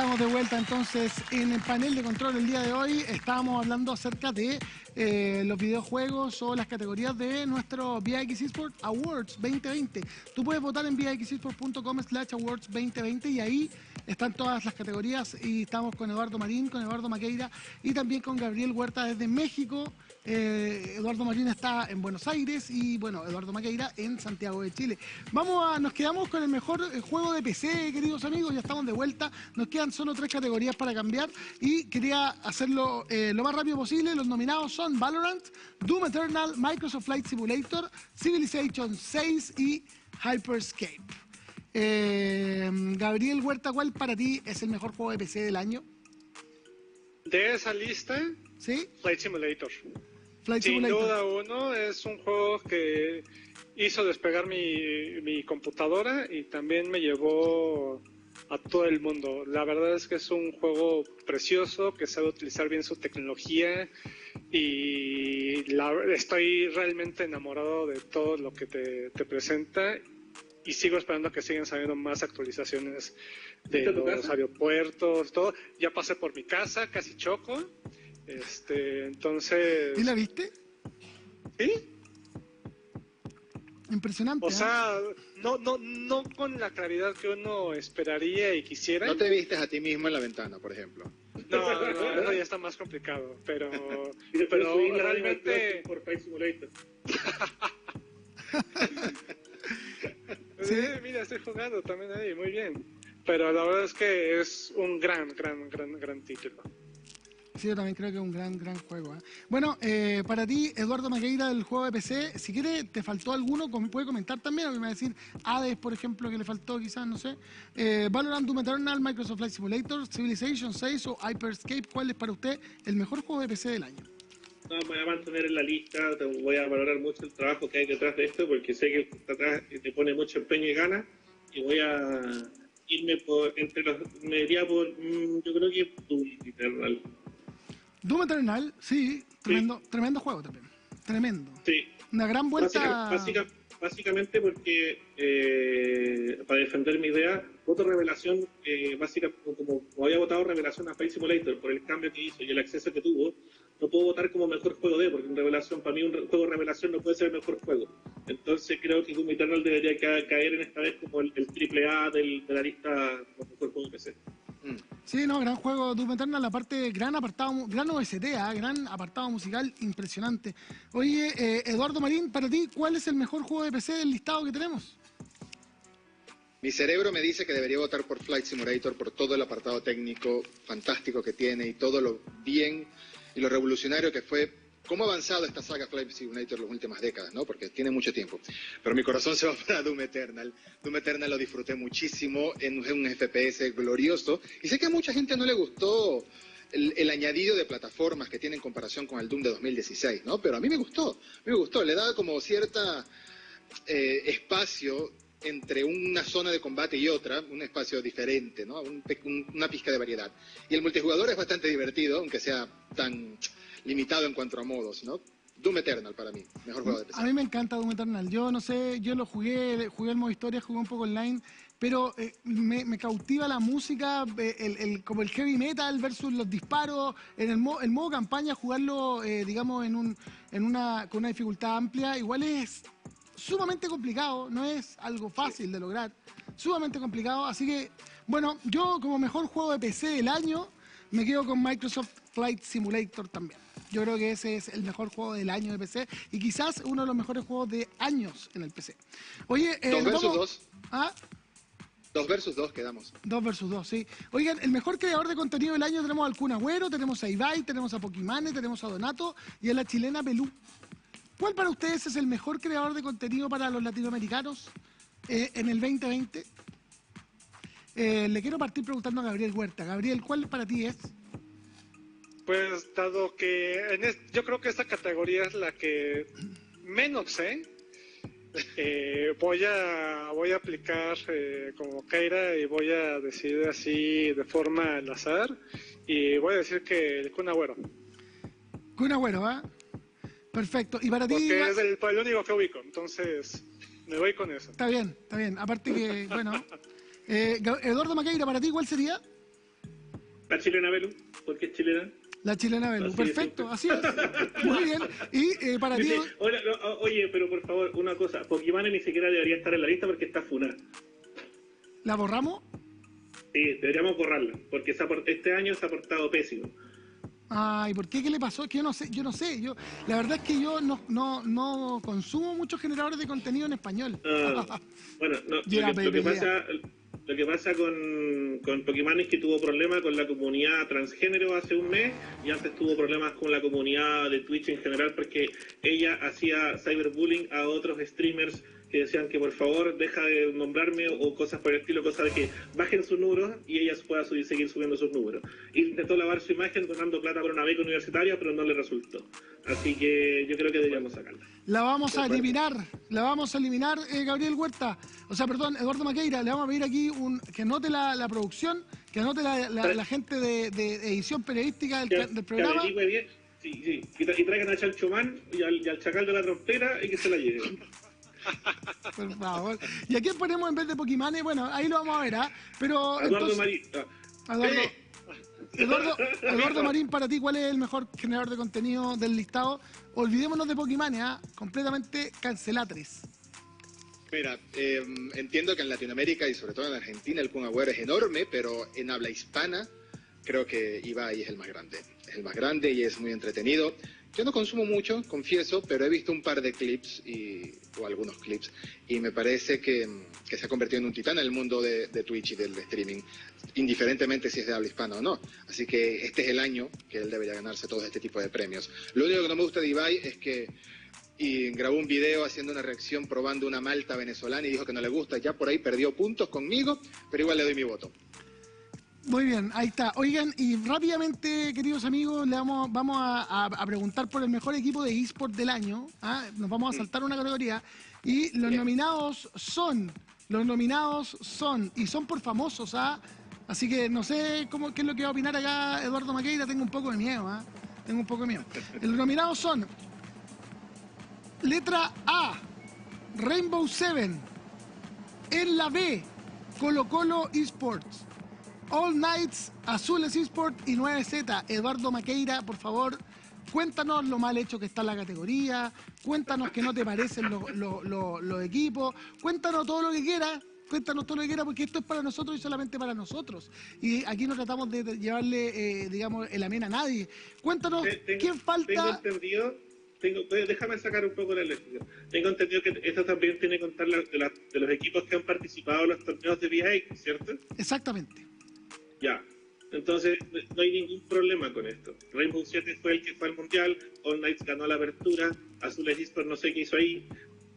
Estamos de vuelta entonces en el panel de control el día de hoy. Estábamos hablando acerca de eh, los videojuegos o las categorías de nuestro VX Esports Awards 2020. Tú puedes votar en vxesports.com slash awards 2020 y ahí están todas las categorías y estamos con Eduardo Marín, con Eduardo Maqueira y también con Gabriel Huerta desde México. Eh, Eduardo Marín está en Buenos Aires y bueno, Eduardo Maqueira en Santiago de Chile. Vamos a, nos quedamos con el mejor eh, juego de PC, queridos amigos, ya estamos de vuelta. Nos quedan solo tres categorías para cambiar y quería hacerlo eh, lo más rápido posible. Los nominados son Valorant, Doom Eternal, Microsoft Flight Simulator, Civilization 6 y Hyperscape. Gabriel Huerta, ¿cuál para ti es el mejor juego de PC del año? De esa lista, ¿Sí? Flight Simulator. Flight Sin Simulator. duda uno, es un juego que hizo despegar mi, mi computadora y también me llevó a todo el mundo. La verdad es que es un juego precioso, que sabe utilizar bien su tecnología y la- estoy realmente enamorado de todo lo que te, te presenta y sigo esperando que sigan saliendo más actualizaciones de ¿Viste tu los aeropuertos, todo. Ya pasé por mi casa, casi choco. Este, entonces... ¿Y la viste? ¿Sí? Impresionante. O ¿eh? sea, no, no, no con la claridad que uno esperaría y quisiera. No te vistes a ti mismo en la ventana, por ejemplo. No, no, no, eso ya está más complicado. Pero, pero realmente, por Simulator. Sí. Eh, mira, estoy jugando también ahí, muy bien. Pero la verdad es que es un gran, gran, gran, gran título. Sí, yo también creo que es un gran, gran juego. ¿eh? Bueno, eh, para ti, Eduardo Maqueira del juego de PC, si quiere, te faltó alguno, puede comentar también, o me va a decir Hades, por ejemplo, que le faltó quizás, no sé. Eh, Valorant, Doom Eternal, Microsoft Flight Simulator, Civilization 6 o Hyperscape, ¿cuál es para usted el mejor juego de PC del año? No, me voy a mantener en la lista, te- voy a valorar mucho el trabajo que hay detrás de esto, porque sé que el que está atrás te pone mucho empeño y ganas, y voy a irme por, entre los, me iría por, mm, yo creo que Doom Eternal. Doom Eternal, sí, tremendo, tremendo juego también. Tremendo. Sí, Una gran vuelta. Básica- básica- básicamente porque, eh, para defender mi idea, voto Revelación, eh, básica, como, como había votado Revelación a Flight Simulator por el cambio que hizo y el acceso que tuvo, no puedo votar como mejor juego de, porque en Revelación, para mí un re- juego Revelación no puede ser el mejor juego. Entonces creo que Doom Eternal debería ca- caer en esta vez como el, el triple A del- de la lista como mejor juego de PC. Mm. Sí, no, gran juego Doom Eternal, aparte gran apartado, gran OST, ¿ah? gran apartado musical impresionante. Oye, eh, Eduardo Marín, para ti, ¿cuál es el mejor juego de PC del listado que tenemos? Mi cerebro me dice que debería votar por Flight Simulator por todo el apartado técnico fantástico que tiene y todo lo bien y lo revolucionario que fue. ¿Cómo ha avanzado esta saga Flight Simulator en las últimas décadas? ¿no? Porque tiene mucho tiempo. Pero mi corazón se va para Doom Eternal. Doom Eternal lo disfruté muchísimo en un FPS glorioso. Y sé que a mucha gente no le gustó el, el añadido de plataformas que tiene en comparación con el Doom de 2016, ¿no? Pero a mí me gustó. Me gustó. Le da como cierta eh, espacio entre una zona de combate y otra, un espacio diferente, ¿no? Un un- una pizca de variedad. Y el multijugador es bastante divertido, aunque sea tan limitado en cuanto a modos, ¿no? Doom Eternal para mí, mejor juego de PC. A mí me encanta Doom Eternal. Yo no sé, yo lo jugué, jugué el modo historia, jugué un poco online, pero eh, me, me cautiva la música, eh, el, el- como el heavy metal versus los disparos. En el, mo- el modo campaña, jugarlo, eh, digamos, en, un, en una, con una dificultad amplia, igual es sumamente complicado, no es algo fácil de lograr, sumamente complicado. Así que, bueno, yo como mejor juego de PC del año, me quedo con Microsoft Flight Simulator también. Yo creo que ese es el mejor juego del año de PC y quizás uno de los mejores juegos de años en el PC. Oye, eh, Dos versus dos. Ah, Dos versus dos quedamos. Dos versus dos, sí. Oigan, el mejor creador de contenido del año tenemos al Kun Agüero, tenemos a Ibai, tenemos a Pokimane, tenemos a Donato y a la chilena Pelú. ¿Cuál para ustedes es el mejor creador de contenido para los latinoamericanos eh, en el 2020? Eh, le quiero partir preguntando a Gabriel Huerta. Gabriel, ¿cuál para ti es? Pues dado que en yo creo que esta categoría es la que menos sé, eh, voy a voy a aplicar eh, como Keira y voy a decidir así de forma al azar y voy a decir que el Kun Agüero, Kun Agüero, ¿ah? Perfecto. ¿Y para ti? porque es el, el único que ubico, entonces me voy con eso. Está bien, está bien. Aparte que, bueno. eh, Eduardo Maqueira, ¿para ti cuál sería? La chilena Belu, porque es chilena. La chilena Belú. Así Perfecto, así es. Muy bien. Y eh, para ti... Dice, "Hola, no, o- oye, pero por favor, una cosa. Pokémon ni siquiera debería estar en la lista porque está funada. ¿La borramos? Sí, deberíamos borrarla, porque este año se ha portado pésimo. Ay, ¿por qué? ¿Qué le pasó? Que yo no sé, yo no sé. Yo, la verdad es que yo no, no, no consumo muchos generadores de contenido en español. Ah, bueno, no, lo, que, lo que baby, pasa, lo que pasa con, con Pokémon es que tuvo problemas con la comunidad transgénero hace un mes y antes tuvo problemas con la comunidad de Twitch en general porque ella hacía cyberbullying a otros streamers que decían que por favor deja de nombrarme o cosas por el estilo, cosas de que bajen sus números y ella pueda subir- seguir subiendo sus números. Intentó lavar su imagen donando plata por una beca universitaria, pero no le resultó. Así que yo creo que deberíamos sacarla. La vamos a eliminar, la vamos a eliminar, eh, Gabriel Huerta. O sea, perdón, Eduardo Maqueira, le vamos a pedir aquí un, que anote la, la producción, que anote la, la- la gente de, de edición periodística del, que, del que programa. averigüe bien. Sí, sí. Y, tra- y traigan a Chanchomán y al, y al chacal de la trompera y que se la lleven. Por favor. ¿Y a quién ponemos en vez de Pokémon? Bueno, ahí lo vamos a ver, ¿ah? Pero Eduardo entonces- Marín. Eduardo, eh, Eduardo. Marín, para ti, ¿cuál es el mejor generador de contenido del listado? Olvidémonos de Pokémon, ¿ah? Completamente cancelatres. Mira, eh, entiendo que en Latinoamérica y sobre todo en Argentina el Kun Agüero es enorme, pero en habla hispana creo que Ibai es el más grande. Es el más grande y es muy entretenido. Yo no consumo mucho, confieso, pero he visto un par de clips y, o algunos clips y me parece que, se ha convertido en un titán en el mundo de, de Twitch y del streaming, indiferentemente si es de habla hispana o no. Así que este es el año que él debería ganarse todo este tipo de premios. Lo único que no me gusta de Ibai es que y grabó un video haciendo una reacción probando una malta venezolana y dijo que no le gusta. Ya por ahí perdió puntos conmigo, pero igual le doy mi voto. Muy bien, ahí está. Oigan, y rápidamente, queridos amigos, le vamos, vamos a, a- a preguntar por el mejor equipo de eSport del año. ¿ah? Nos vamos a saltar una categoría. Y los Bien. nominados son, los nominados son, y son por famosos, ¿ah? Así que no sé cómo, qué es lo que va a opinar acá Eduardo Maqueira, tengo un poco de miedo, ¿ah? Tengo un poco de miedo. Los nominados son, letra A, Rainbow Seven. En la B, Colo Colo Esports. All Nights, Azules Esports y 9Z. Eduardo Maqueira, por favor, cuéntanos lo mal hecho que está la categoría, cuéntanos que no te parecen los equipos, cuéntanos todo lo que quieras, Cuéntanos todo lo que quieras, porque esto es para nosotros y solamente para nosotros. Y aquí no tratamos de llevarle, eh, digamos, el amén a nadie. Cuéntanos, ¿quién falta? Tengo entendido, tengo, déjame sacar un poco la elección. Tengo entendido que esto también tiene que contar de, de, los equipos que han participado en los torneos de VIX, ¿cierto? Exactamente. Ya, entonces, no hay ningún problema con esto. Rainbow 7 fue el que fue al Mundial, All Knights ganó la apertura, Azules Esports no sé qué hizo ahí,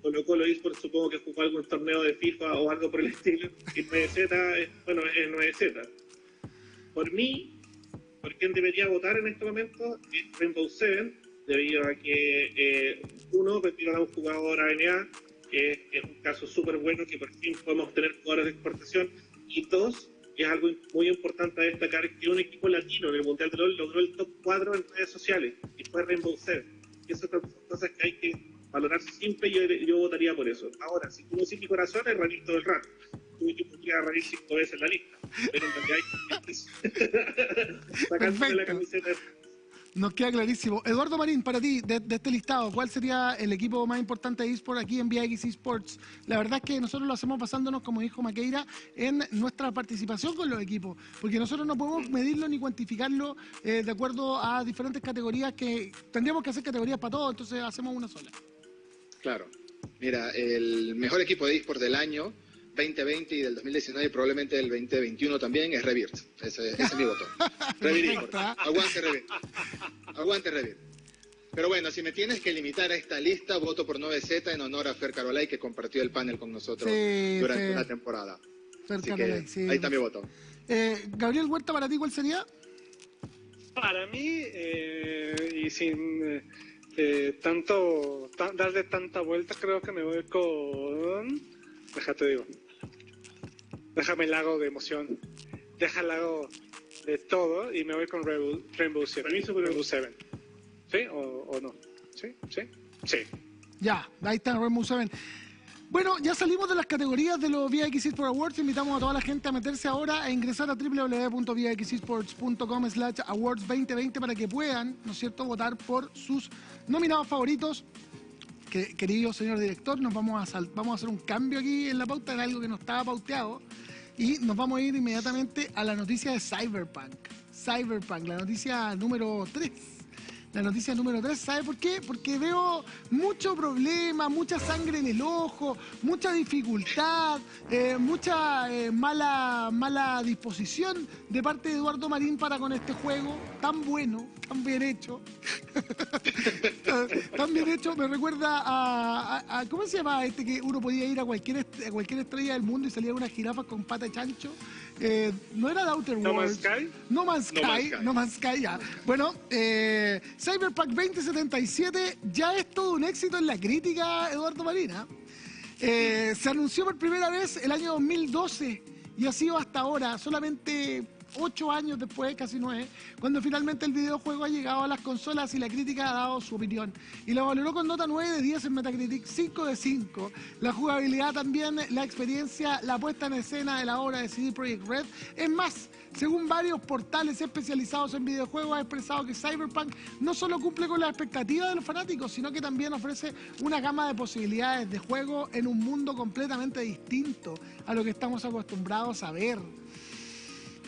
Colo Colo Esports supongo que jugó algún torneo de FIFA o algo por el estilo, y 9Z, bueno, es 9Z. Por mí, por quien debería votar en este momento es Rainbow 7, debido a que, eh, uno, retiraron a un jugador ANA, que es un caso súper bueno, que por fin podemos tener jugadores de exportación, y dos, es algo muy importante destacar que un equipo latino en el Mundial de LOL logró el top 4 en redes sociales y fue Rainbow Seven. Y esas son cosas que hay que valorar siempre y yo, yo, votaría por eso. Ahora, si tú no mi corazón, es Ranito del Rat. Tuve que podría rarir cinco veces en la lista. Pero en realidad hay sacándole la camiseta nos queda clarísimo. Eduardo Marín, para ti, de, este listado, ¿cuál sería el equipo más importante de eSport aquí en VX eSports? La verdad es que nosotros lo hacemos basándonos, como dijo Maqueira, en nuestra participación con los equipos, porque nosotros no podemos medirlo ni cuantificarlo eh, de acuerdo a diferentes categorías que tendríamos que hacer categorías para todo, entonces hacemos una sola. Claro. Mira, el mejor equipo de eSport del año 2020 y del 2019 y probablemente del 2021 también es Revirt. Ese, es mi voto. Revirt. Aguante Revirt. Aguante Revirt. Pero bueno, si me tienes que limitar a esta lista, voto por 9Z en honor a Fer Carolay, que compartió el panel con nosotros durante una temporada. Fer Carolay, sí. Ahí está mi voto. Eh, Gabriel Huerta, ¿para ti cuál sería? Para mí, eh, y sin eh, tanto darle tanta vuelta, creo que me voy con... Déjate digo. Déjame el lago de emoción. Deja el lago de todo y me voy con Rainbow, Rainbow Seven. Rainbow Seven. ¿Sí o, no? ¿Sí? ¿Sí? Sí. Ya, ahí está Rainbow Seven. Bueno, ya salimos de las categorías de los VX Esports Awards. Invitamos a toda la gente a meterse ahora a ingresar a www.vxesports.com slash awards 2020 para que puedan, ¿no es cierto?, votar por sus nominados favoritos querido señor director, nos vamos a, vamos a hacer un cambio aquí en la pauta, en algo que no estaba pauteado, y nos vamos a ir inmediatamente a la noticia de Cyberpunk. Cyberpunk, la noticia número 3 la noticia número 3. ¿Sabe por qué? Porque veo mucho problema, mucha sangre en el ojo, mucha dificultad, eh, mucha eh, mala, mala disposición de parte de Eduardo Marín para con este juego tan bueno, tan bien hecho. tan bien hecho, me recuerda a, ¿Cómo se llama este que uno podía ir a cualquier, a cualquier estrella del mundo y salía una jirafa con pata de chancho? Eh, no era de Outer Worlds. No Man's Sky. No Man's Sky. No Man's Sky, ya. Bueno, eh, Cyberpunk 2077 ya es todo un éxito en la crítica, Eduardo Marina. Eh, se anunció por primera vez el año 2012 y ha sido hasta ahora solamente ocho años después, casi nueve, cuando finalmente el videojuego ha llegado a las consolas y la crítica ha dado su opinión. Y lo valoró con nota 9 de 10 en Metacritic, 5 de 5. La jugabilidad también, la experiencia, la puesta en escena de la obra de CD Projekt Red. Es más, según varios portales especializados en videojuegos, ha expresado que Cyberpunk no solo cumple con las expectativas de los fanáticos, sino que también ofrece una gama de posibilidades de juego en un mundo completamente distinto a lo que estamos acostumbrados a ver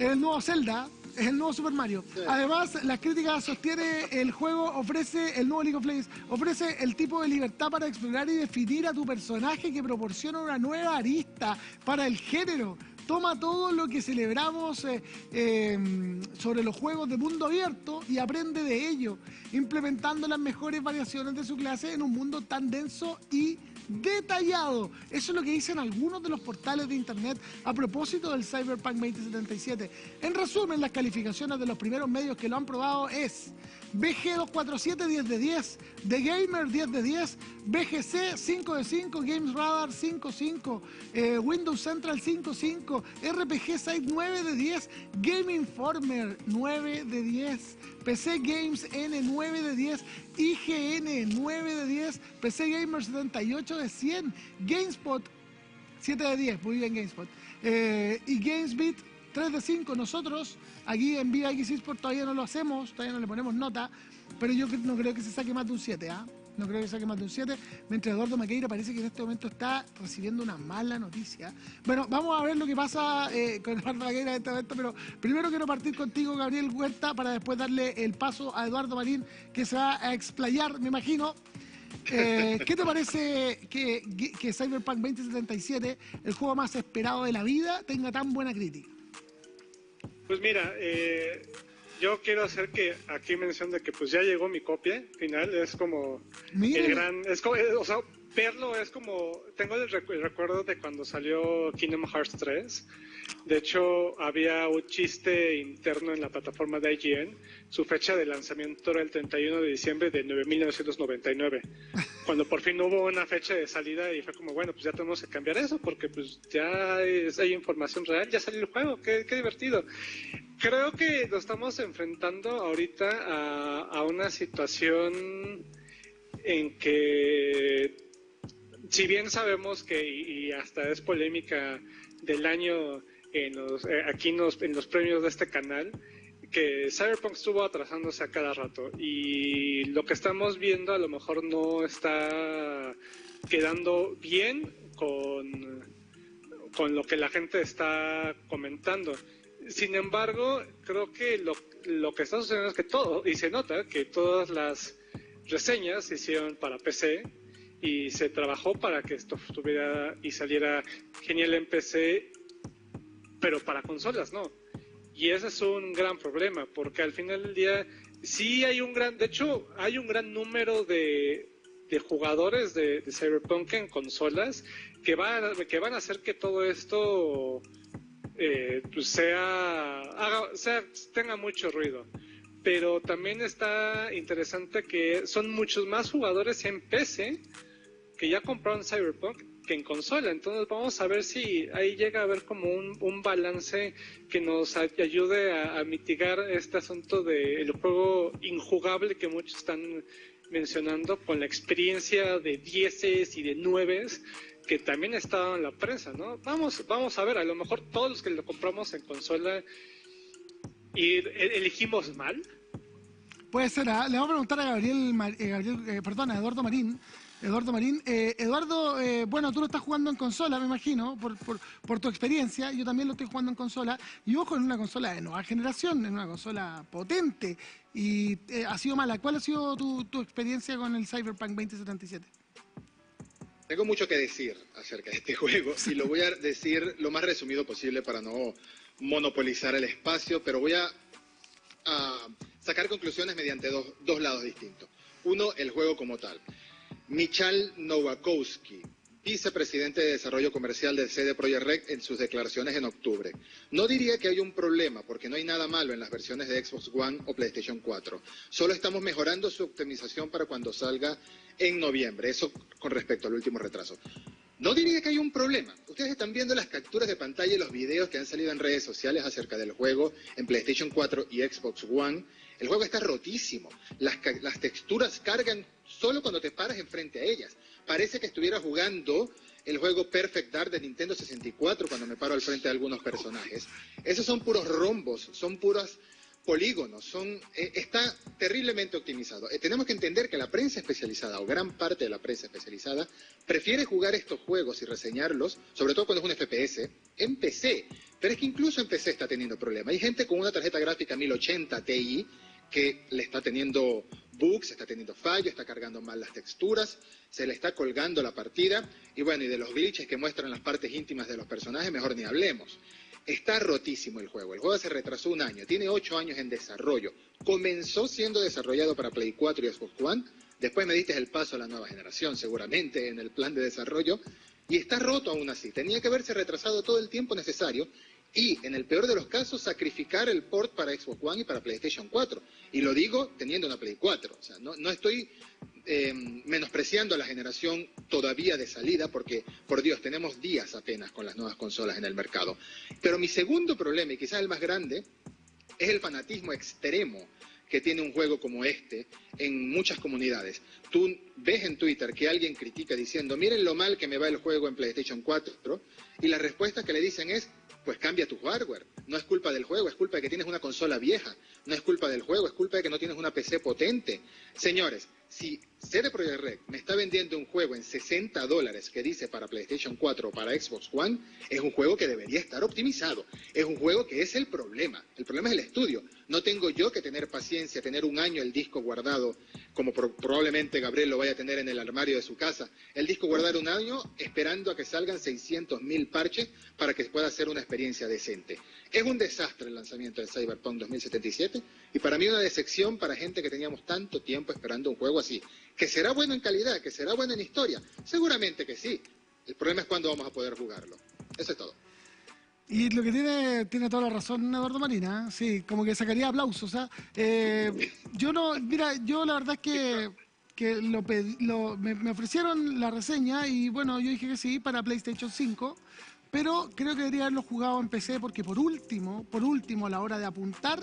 el nuevo Zelda, es el nuevo Super Mario. Además, las críticas sostiene el juego ofrece, el nuevo League of Legends, ofrece el tipo de libertad para explorar y definir a tu personaje que proporciona una nueva arista para el género. Toma todo lo que celebramos eh, em, sobre los juegos de mundo abierto y aprende de ello, implementando las mejores variaciones de su clase en un mundo tan denso y detallado. Eso es lo que dicen algunos de los portales de internet a propósito del Cyberpunk 2077. En resumen, las calificaciones de los primeros medios que lo han probado es BG247 10 de 10, The Gamer 10 de 10, BGC 5 de 5, Games Radar 5 5, eh, Windows Central 5 5, RPG Site 9 de 10, Game Informer 9 de 10, PC Games N 9 de 10, IGN 9 de 10, PC Gamer 78 de 100, GameSpot 7 de 10, muy bien GameSpot, eh, y GamesBeat 3 de 5. Nosotros aquí en X Esports todavía no lo hacemos, todavía no le ponemos nota, pero yo no creo que se saque más de un 7, ¿ah? No creo que saque más de un 7. Mientras Eduardo Maqueira parece que en este momento está recibiendo una mala noticia. Bueno, vamos a ver lo que pasa eh, con Eduardo Maqueira en este momento, pero primero quiero partir contigo, Gabriel Huerta, para después darle el paso a Eduardo Marín, que se va a explayar, me imagino. Eh, ¿Qué te parece que, que Cyberpunk 2077, el juego más esperado de la vida, tenga tan buena crítica? Pues mira, eh, yo quiero hacer que aquí mención de que pues ya llegó mi copia final, es como el gran, es como, o sea, verlo es como, tengo el, recuerdo de cuando salió Kingdom Hearts 3, de hecho había un chiste interno en la plataforma de IGN, su fecha de lanzamiento era el 31 de diciembre de 1999, cuando por fin hubo una fecha de salida y fue como, bueno, pues ya tenemos que cambiar eso porque pues ya hay información real, ya salió el juego, qué, qué divertido. Creo que lo estamos enfrentando ahorita a, una situación en que, si bien sabemos que, y hasta es polémica del año en los, eh, aquí en los, en los premios de este canal, que Cyberpunk estuvo atrasándose a cada rato y lo que estamos viendo a lo mejor no está quedando bien con, con lo que la gente está comentando. Sin embargo, creo que lo, lo que está sucediendo es que todo, y se nota que todas las reseñas se hicieron para PC y se trabajó para que esto estuviera y saliera genial en PC, pero para consolas no. Y ese es un gran problema, porque al final del día sí hay un gran, de hecho hay un gran número de, de jugadores de, Cyberpunk en consolas que van, que van a hacer que todo esto eh, pues sea, sea, tenga mucho ruido. Pero también está interesante que son muchos más jugadores en PC que ya compraron Cyberpunk que en consola. Entonces vamos a ver si ahí llega a haber como un, balance que nos ayude a, mitigar este asunto del juego injugable que muchos están mencionando con la experiencia de dieces y de nueves que también está en la prensa, ¿no? Vamos, vamos a ver, a lo mejor todos los que lo compramos en consola y e, elegimos mal. Puede ser, ¿ah? le vamos a preguntar a Gabriel, eh, eh, perdón, a Eduardo Marín. Eduardo Marín, eh, Eduardo, bueno, tú lo estás jugando en consola, me imagino, por, por, tu experiencia. Yo también lo estoy jugando en consola. Y ojo, en una consola de nueva generación, en una consola potente. Y ha sido mala. ¿Cuál ha sido tu, tu experiencia con el Cyberpunk 2077? Tengo mucho que decir acerca de este juego y lo voy a decir lo más resumido posible para no monopolizar el espacio, pero voy a, sacar conclusiones mediante dos, dos, lados distintos. Uno, el juego como tal. Michal Nowakowski, vicepresidente de Desarrollo Comercial de CD Projekt Red en sus declaraciones en octubre. No diría que hay un problema, porque no hay nada malo en las versiones de Xbox One o PlayStation 4. Solo estamos mejorando su optimización para cuando salga en noviembre. Eso con respecto al último retraso. No diría que hay un problema. Ustedes están viendo las capturas de pantalla y los videos que han salido en redes sociales acerca del juego en PlayStation 4 y Xbox One. El juego está rotísimo. Las, las texturas cargan solo cuando te paras enfrente a ellas. Parece que estuviera jugando el juego Perfect Dark de Nintendo 64 cuando me paro al frente de algunos personajes. Esos son puros rombos, son puras polígonos, son, eh, está terriblemente optimizado. Eh, tenemos que entender que la prensa especializada, o gran parte de la prensa especializada, prefiere jugar estos juegos y reseñarlos, sobre todo cuando es un FPS, en PC. Pero es que incluso en PC está teniendo problemas. Hay gente con una tarjeta gráfica 1080 Ti que le está teniendo bugs, está teniendo fallos, está cargando mal las texturas, se le está colgando la partida, y bueno, y de los glitches que muestran las partes íntimas de los personajes, mejor ni hablemos. Está rotísimo el juego. El juego se retrasó un año, tiene ocho años en desarrollo. Comenzó siendo desarrollado para Play 4 y Xbox One. Después me diste el paso a la nueva generación, seguramente en el plan de desarrollo. Y está roto aún así. Tenía que haberse retrasado todo el tiempo necesario y, en el peor de los casos, sacrificar el port para Xbox One y para PlayStation 4. Y lo digo teniendo una Play 4. O sea, no, no estoy eh, menospreciando a la generación todavía de salida, porque, por Dios, tenemos días apenas con las nuevas consolas en el mercado. Pero mi segundo problema, y quizás el más grande, es el fanatismo extremo que tiene un juego como este en muchas comunidades. Tú ves en Twitter que alguien critica diciendo, miren lo mal que me va el juego en PlayStation 4, y la respuesta que le dicen es, pues cambia tu hardware. No es culpa del juego, es culpa de que tienes una consola vieja. No es culpa del juego, es culpa de que no tienes una PC potente. Señores, si CD Projekt Red me está vendiendo un juego en 60 dólares que dice para PlayStation 4 o para Xbox One, es un juego que debería estar optimizado. Es un juego que es el problema. El problema es el estudio. No tengo yo que tener paciencia, tener un año el disco guardado, como probablemente Gabriel lo vaya tener en el armario de su casa. El disco guardado un año esperando a que salgan 600 mil parches para que pueda ser una experiencia decente. Es un desastre el lanzamiento de Cyberpunk 2077 y para mí una decepción para gente que teníamos tanto tiempo esperando un juego así. ¿Que será bueno en calidad? ¿Que será bueno en historia? Seguramente que sí. El problema es cuándo vamos a poder jugarlo. Eso es todo. Y lo que tiene, tiene toda la razón Eduardo Marina, ¿eh? sí, como que sacaría aplausos. ¿ah? Eh, yo no, mira, yo la verdad es que, que lo, me, me, ofrecieron la reseña y bueno, yo dije que sí para PlayStation 5, pero creo que debería haberlo jugado en PC porque por último, por último, a la hora de apuntar,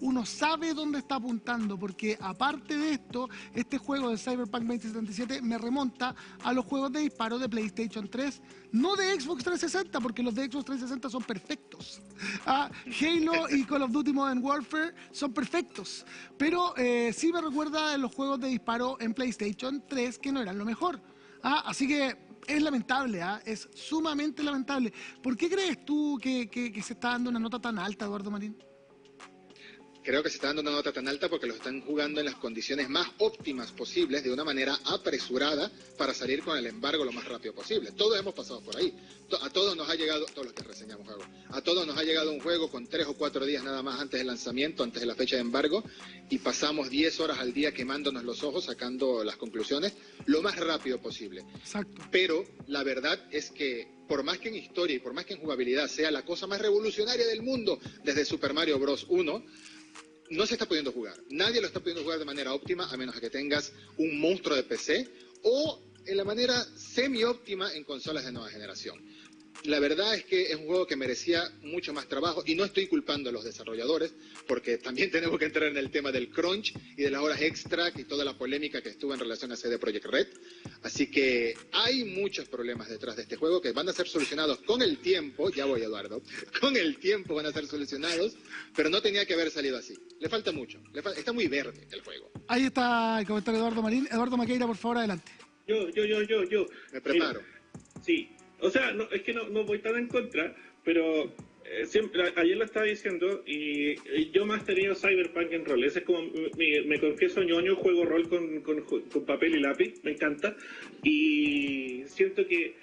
uno sabe dónde está apuntando, porque aparte de esto, este juego de Cyberpunk 2077 me remonta a los juegos de disparo de PlayStation 3, no de Xbox 360, porque los de Xbox 360 son perfectos. Ah, Halo y Call of Duty Modern Warfare son perfectos, pero eh, sí me recuerda a los juegos de disparo en PlayStation 3 que no eran lo mejor. Ah, así que es lamentable, ¿ah? es sumamente lamentable. ¿Por qué crees tú que, que se está dando una nota tan alta, Eduardo Marín? Creo que se está dando una nota tan alta porque lo están jugando en las condiciones más óptimas posibles, de una manera apresurada, para salir con el embargo lo más rápido posible. Todos hemos pasado por ahí. A todos nos ha llegado, todos los que reseñamos juegos, a todos nos ha llegado un juego con tres o cuatro días nada más antes del lanzamiento, antes de la fecha de embargo, y pasamos diez horas al día quemándonos los ojos, sacando las conclusiones lo más rápido posible. Exacto. Pero la verdad es que por más que en historia y por más que en jugabilidad sea la cosa más revolucionaria del mundo desde Super Mario Bros. 1, no se está pudiendo jugar. Nadie lo está pudiendo jugar de manera óptima a menos que tengas un monstruo de PC o en la manera semi-óptima en consolas de nueva generación la verdad es que es un juego que merecía mucho más trabajo y no estoy culpando a los desarrolladores porque también tenemos que entrar en el tema del crunch y de las horas extra y toda la polémica que estuvo en relación a CD Projekt Red. Así que hay muchos problemas detrás de este juego que van a ser solucionados con el tiempo, ya voy Eduardo, con el tiempo van a ser solucionados, pero no tenía que haber salido así. Le falta mucho, está muy verde el juego. Ahí está el comentario de Eduardo Marín. Eduardo Maqueira, por favor, adelante. Yo, yo, yo, yo, yo. Me preparo. sí, o sea, no, es que no, no voy tan en contra, pero eh, siempre, ayer lo estaba diciendo y, yo más tenido Cyberpunk en rol. Ese es como, me confieso ñoño, juego rol con, con, papel y lápiz, me encanta. Y siento que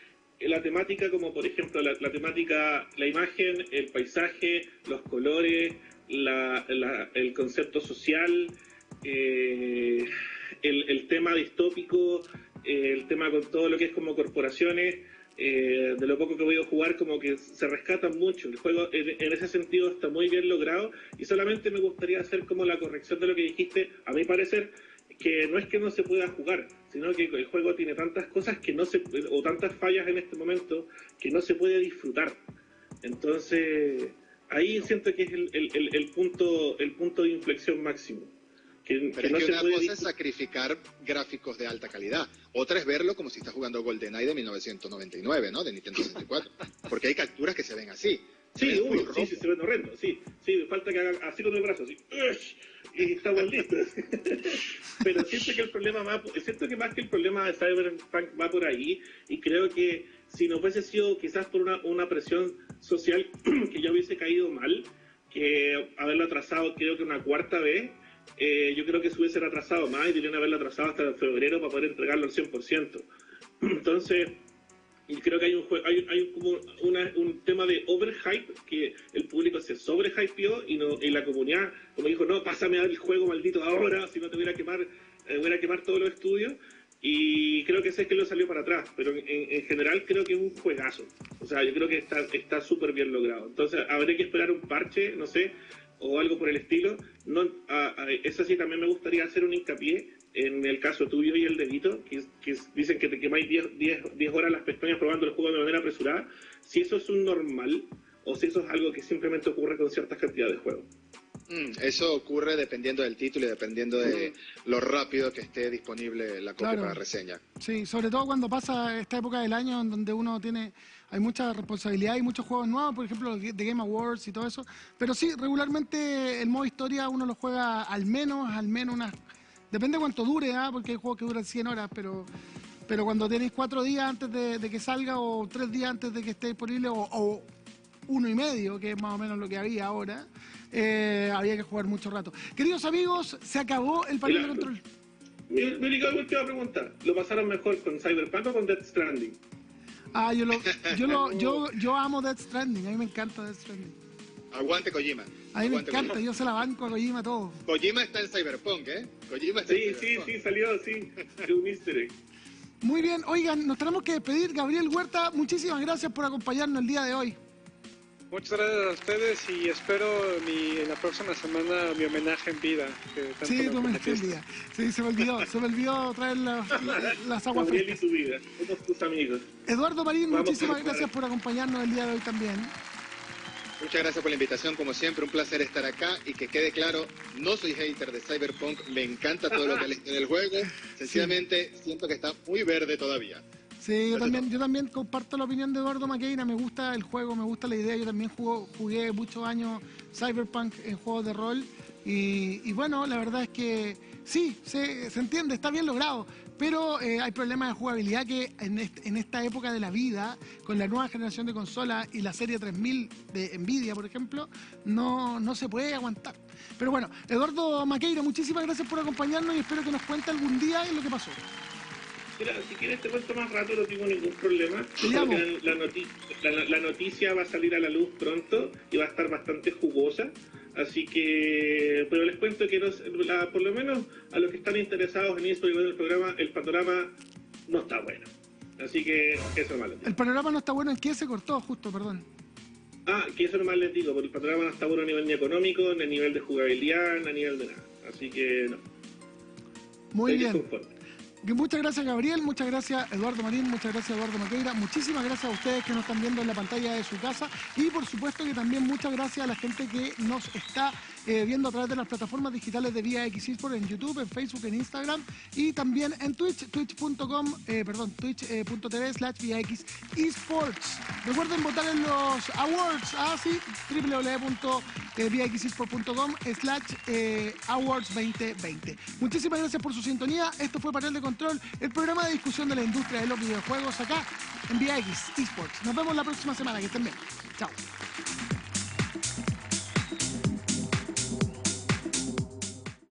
la temática, como por ejemplo la, temática, la imagen, el paisaje, los colores, la, el concepto social, eh, el, el, tema distópico, eh, el tema con todo lo que es como corporaciones eh, de lo poco que he podido jugar, como que se rescata mucho. El juego en, ese sentido está muy bien logrado y solamente me gustaría hacer como la corrección de lo que dijiste, a mi parecer, que no es que no se pueda jugar, sino que el juego tiene tantas cosas que no se, o tantas fallas en este momento que no se puede disfrutar. Entonces, ahí siento que es el, el, punto, el punto de inflexión máximo. Que, Pero es que una cosa es sacrificar gráficos de alta calidad, otra es verlo como si estás jugando GoldenEye de 1999, ¿no? De Nintendo 64. Porque hay capturas que se ven así. Sí, uy, sí, sí, se ven horrendos, sí. Sí, falta que haga así con el brazo, así. Y está listo. Pero siento que el problema va, siento que más que el problema de Cyberpunk va por ahí, y creo que si no hubiese sido quizás por una, una presión social que ya hubiese caído mal, que haberlo atrasado creo que una cuarta vez, eh, yo creo que se hubiese atrasado más y deberían haberlo atrasado hasta febrero para poder entregarlo al 100%. Entonces, creo que hay un hay, hay como un tema de overhype que el público se sobrehypeó y no y la comunidad como dijo no pásame el juego maldito ahora si no te voy a quemar eh, voy quemar todos los estudios y creo que ese es que lo salió para atrás pero en, en, general creo que es un juegazo. O sea yo creo que está está súper bien logrado. Entonces habría que esperar un parche no sé o algo por el estilo, no, eso sí también me gustaría hacer un hincapié en el caso tuyo y el dedito, que, que dicen que te quemáis 10, 10, 10 horas las pestañas probando el juego de manera apresurada, si eso es un normal o si eso es algo que simplemente ocurre con ciertas cantidades de juegos. Mm, eso ocurre dependiendo del título y dependiendo de lo rápido que esté disponible la copia Claro. para reseña. Sí, sobre todo cuando pasa esta época del año en donde uno tiene, hay mucha responsabilidad y muchos juegos nuevos, por ejemplo, de Game Awards y todo eso. Pero sí, regularmente el modo historia uno lo juega al menos, al menos unas... Depende cuánto dure, ¿ah? porque hay juegos que duran 100 horas, pero, pero cuando tenéis cuatro días antes de, que salga o tres días antes de que esté disponible o, o uno y medio, que es más o menos lo que había ahora, eh, había que jugar mucho rato. Queridos amigos, se acabó el panel de control. Mi, mi única última pregunta. ¿Lo pasaron mejor con Cyberpunk o con Death Stranding? Ah, yo, lo, yo, lo, yo, yo amo Death Stranding, a mí me encanta Death Stranding. Aguante Kojima. A mí me Aguante encanta, Kojima. yo se la banco a Kojima todo. Kojima está en Cyberpunk, ¿eh? Kojima está Sí, en sí, Cyberpunk. sí, salió, sí. Es un easter egg. Muy bien, oigan, nos tenemos que despedir. Gabriel Huerta, muchísimas gracias por acompañarnos el día de hoy. Muchas gracias a ustedes y espero mi, en la próxima semana mi homenaje en vida. Que Sí, me prometiste. el día. Sí, se me olvidó, se me olvidó traer la- la- las aguas Gabriel y tu vida. Somos tus amigos. Eduardo Marín, Vamos muchísimas gracias por acompañarnos el día de hoy también. Muchas gracias por la invitación, como siempre, un placer estar acá y que quede claro, no soy hater de Cyberpunk, me encanta todo lo que leí en el juego, sencillamente siento que está muy verde todavía. Sí, yo también, yo también comparto la opinión de Eduardo Maqueira, me gusta el juego, me gusta la idea, yo también jugo- jugué muchos años Cyberpunk en juegos de rol y, y bueno, la verdad es que sí, se, se entiende, está bien logrado, pero eh, hay problemas de jugabilidad que en, est- en esta época de la vida, con la nueva generación de consolas y la serie 3000 de Nvidia, por ejemplo, no, no se puede aguantar. Pero bueno, Eduardo Maqueira, muchísimas gracias por acompañarnos y espero que nos cuente algún día lo que pasó. Mira, si quieres te cuento más rato, no tengo ningún problema. La, la noti- la- la noticia va a salir a la luz pronto y va a estar bastante jugosa. Así que, pero les cuento que nos- por lo menos a los que están interesados en esto y ver el programa, el panorama no está bueno. Así que eso les digo. El panorama no está bueno, ¿en qué se cortó justo? Perdón. Ah, que eso nomás les digo, porque el panorama no está bueno a nivel ni económico, ni a nivel de jugabilidad, ni a nivel de nada. Así que no. Muy Estoy bien. Muchas gracias Gabriel, muchas gracias Eduardo Marín, muchas gracias Eduardo Maqueira, muchísimas gracias a ustedes que nos están viendo en la pantalla de su casa. Y por supuesto que también muchas gracias a la gente que nos está eh, viendo a través de las plataformas digitales de Vía X Esports en YouTube, en Facebook, en Instagram y también en Twitch, twitch.com, eh, perdón, twitch.tv slash Vía X Esports. Recuerden votar en los awards, así, www.viaxesports.com slash eh, awards 2020. Muchísimas gracias por su sintonía. Esto fue Panel de Control, el programa de discusión de la industria de los videojuegos acá en Vía X Esports. Nos vemos la próxima semana. Que estén bien. Chao.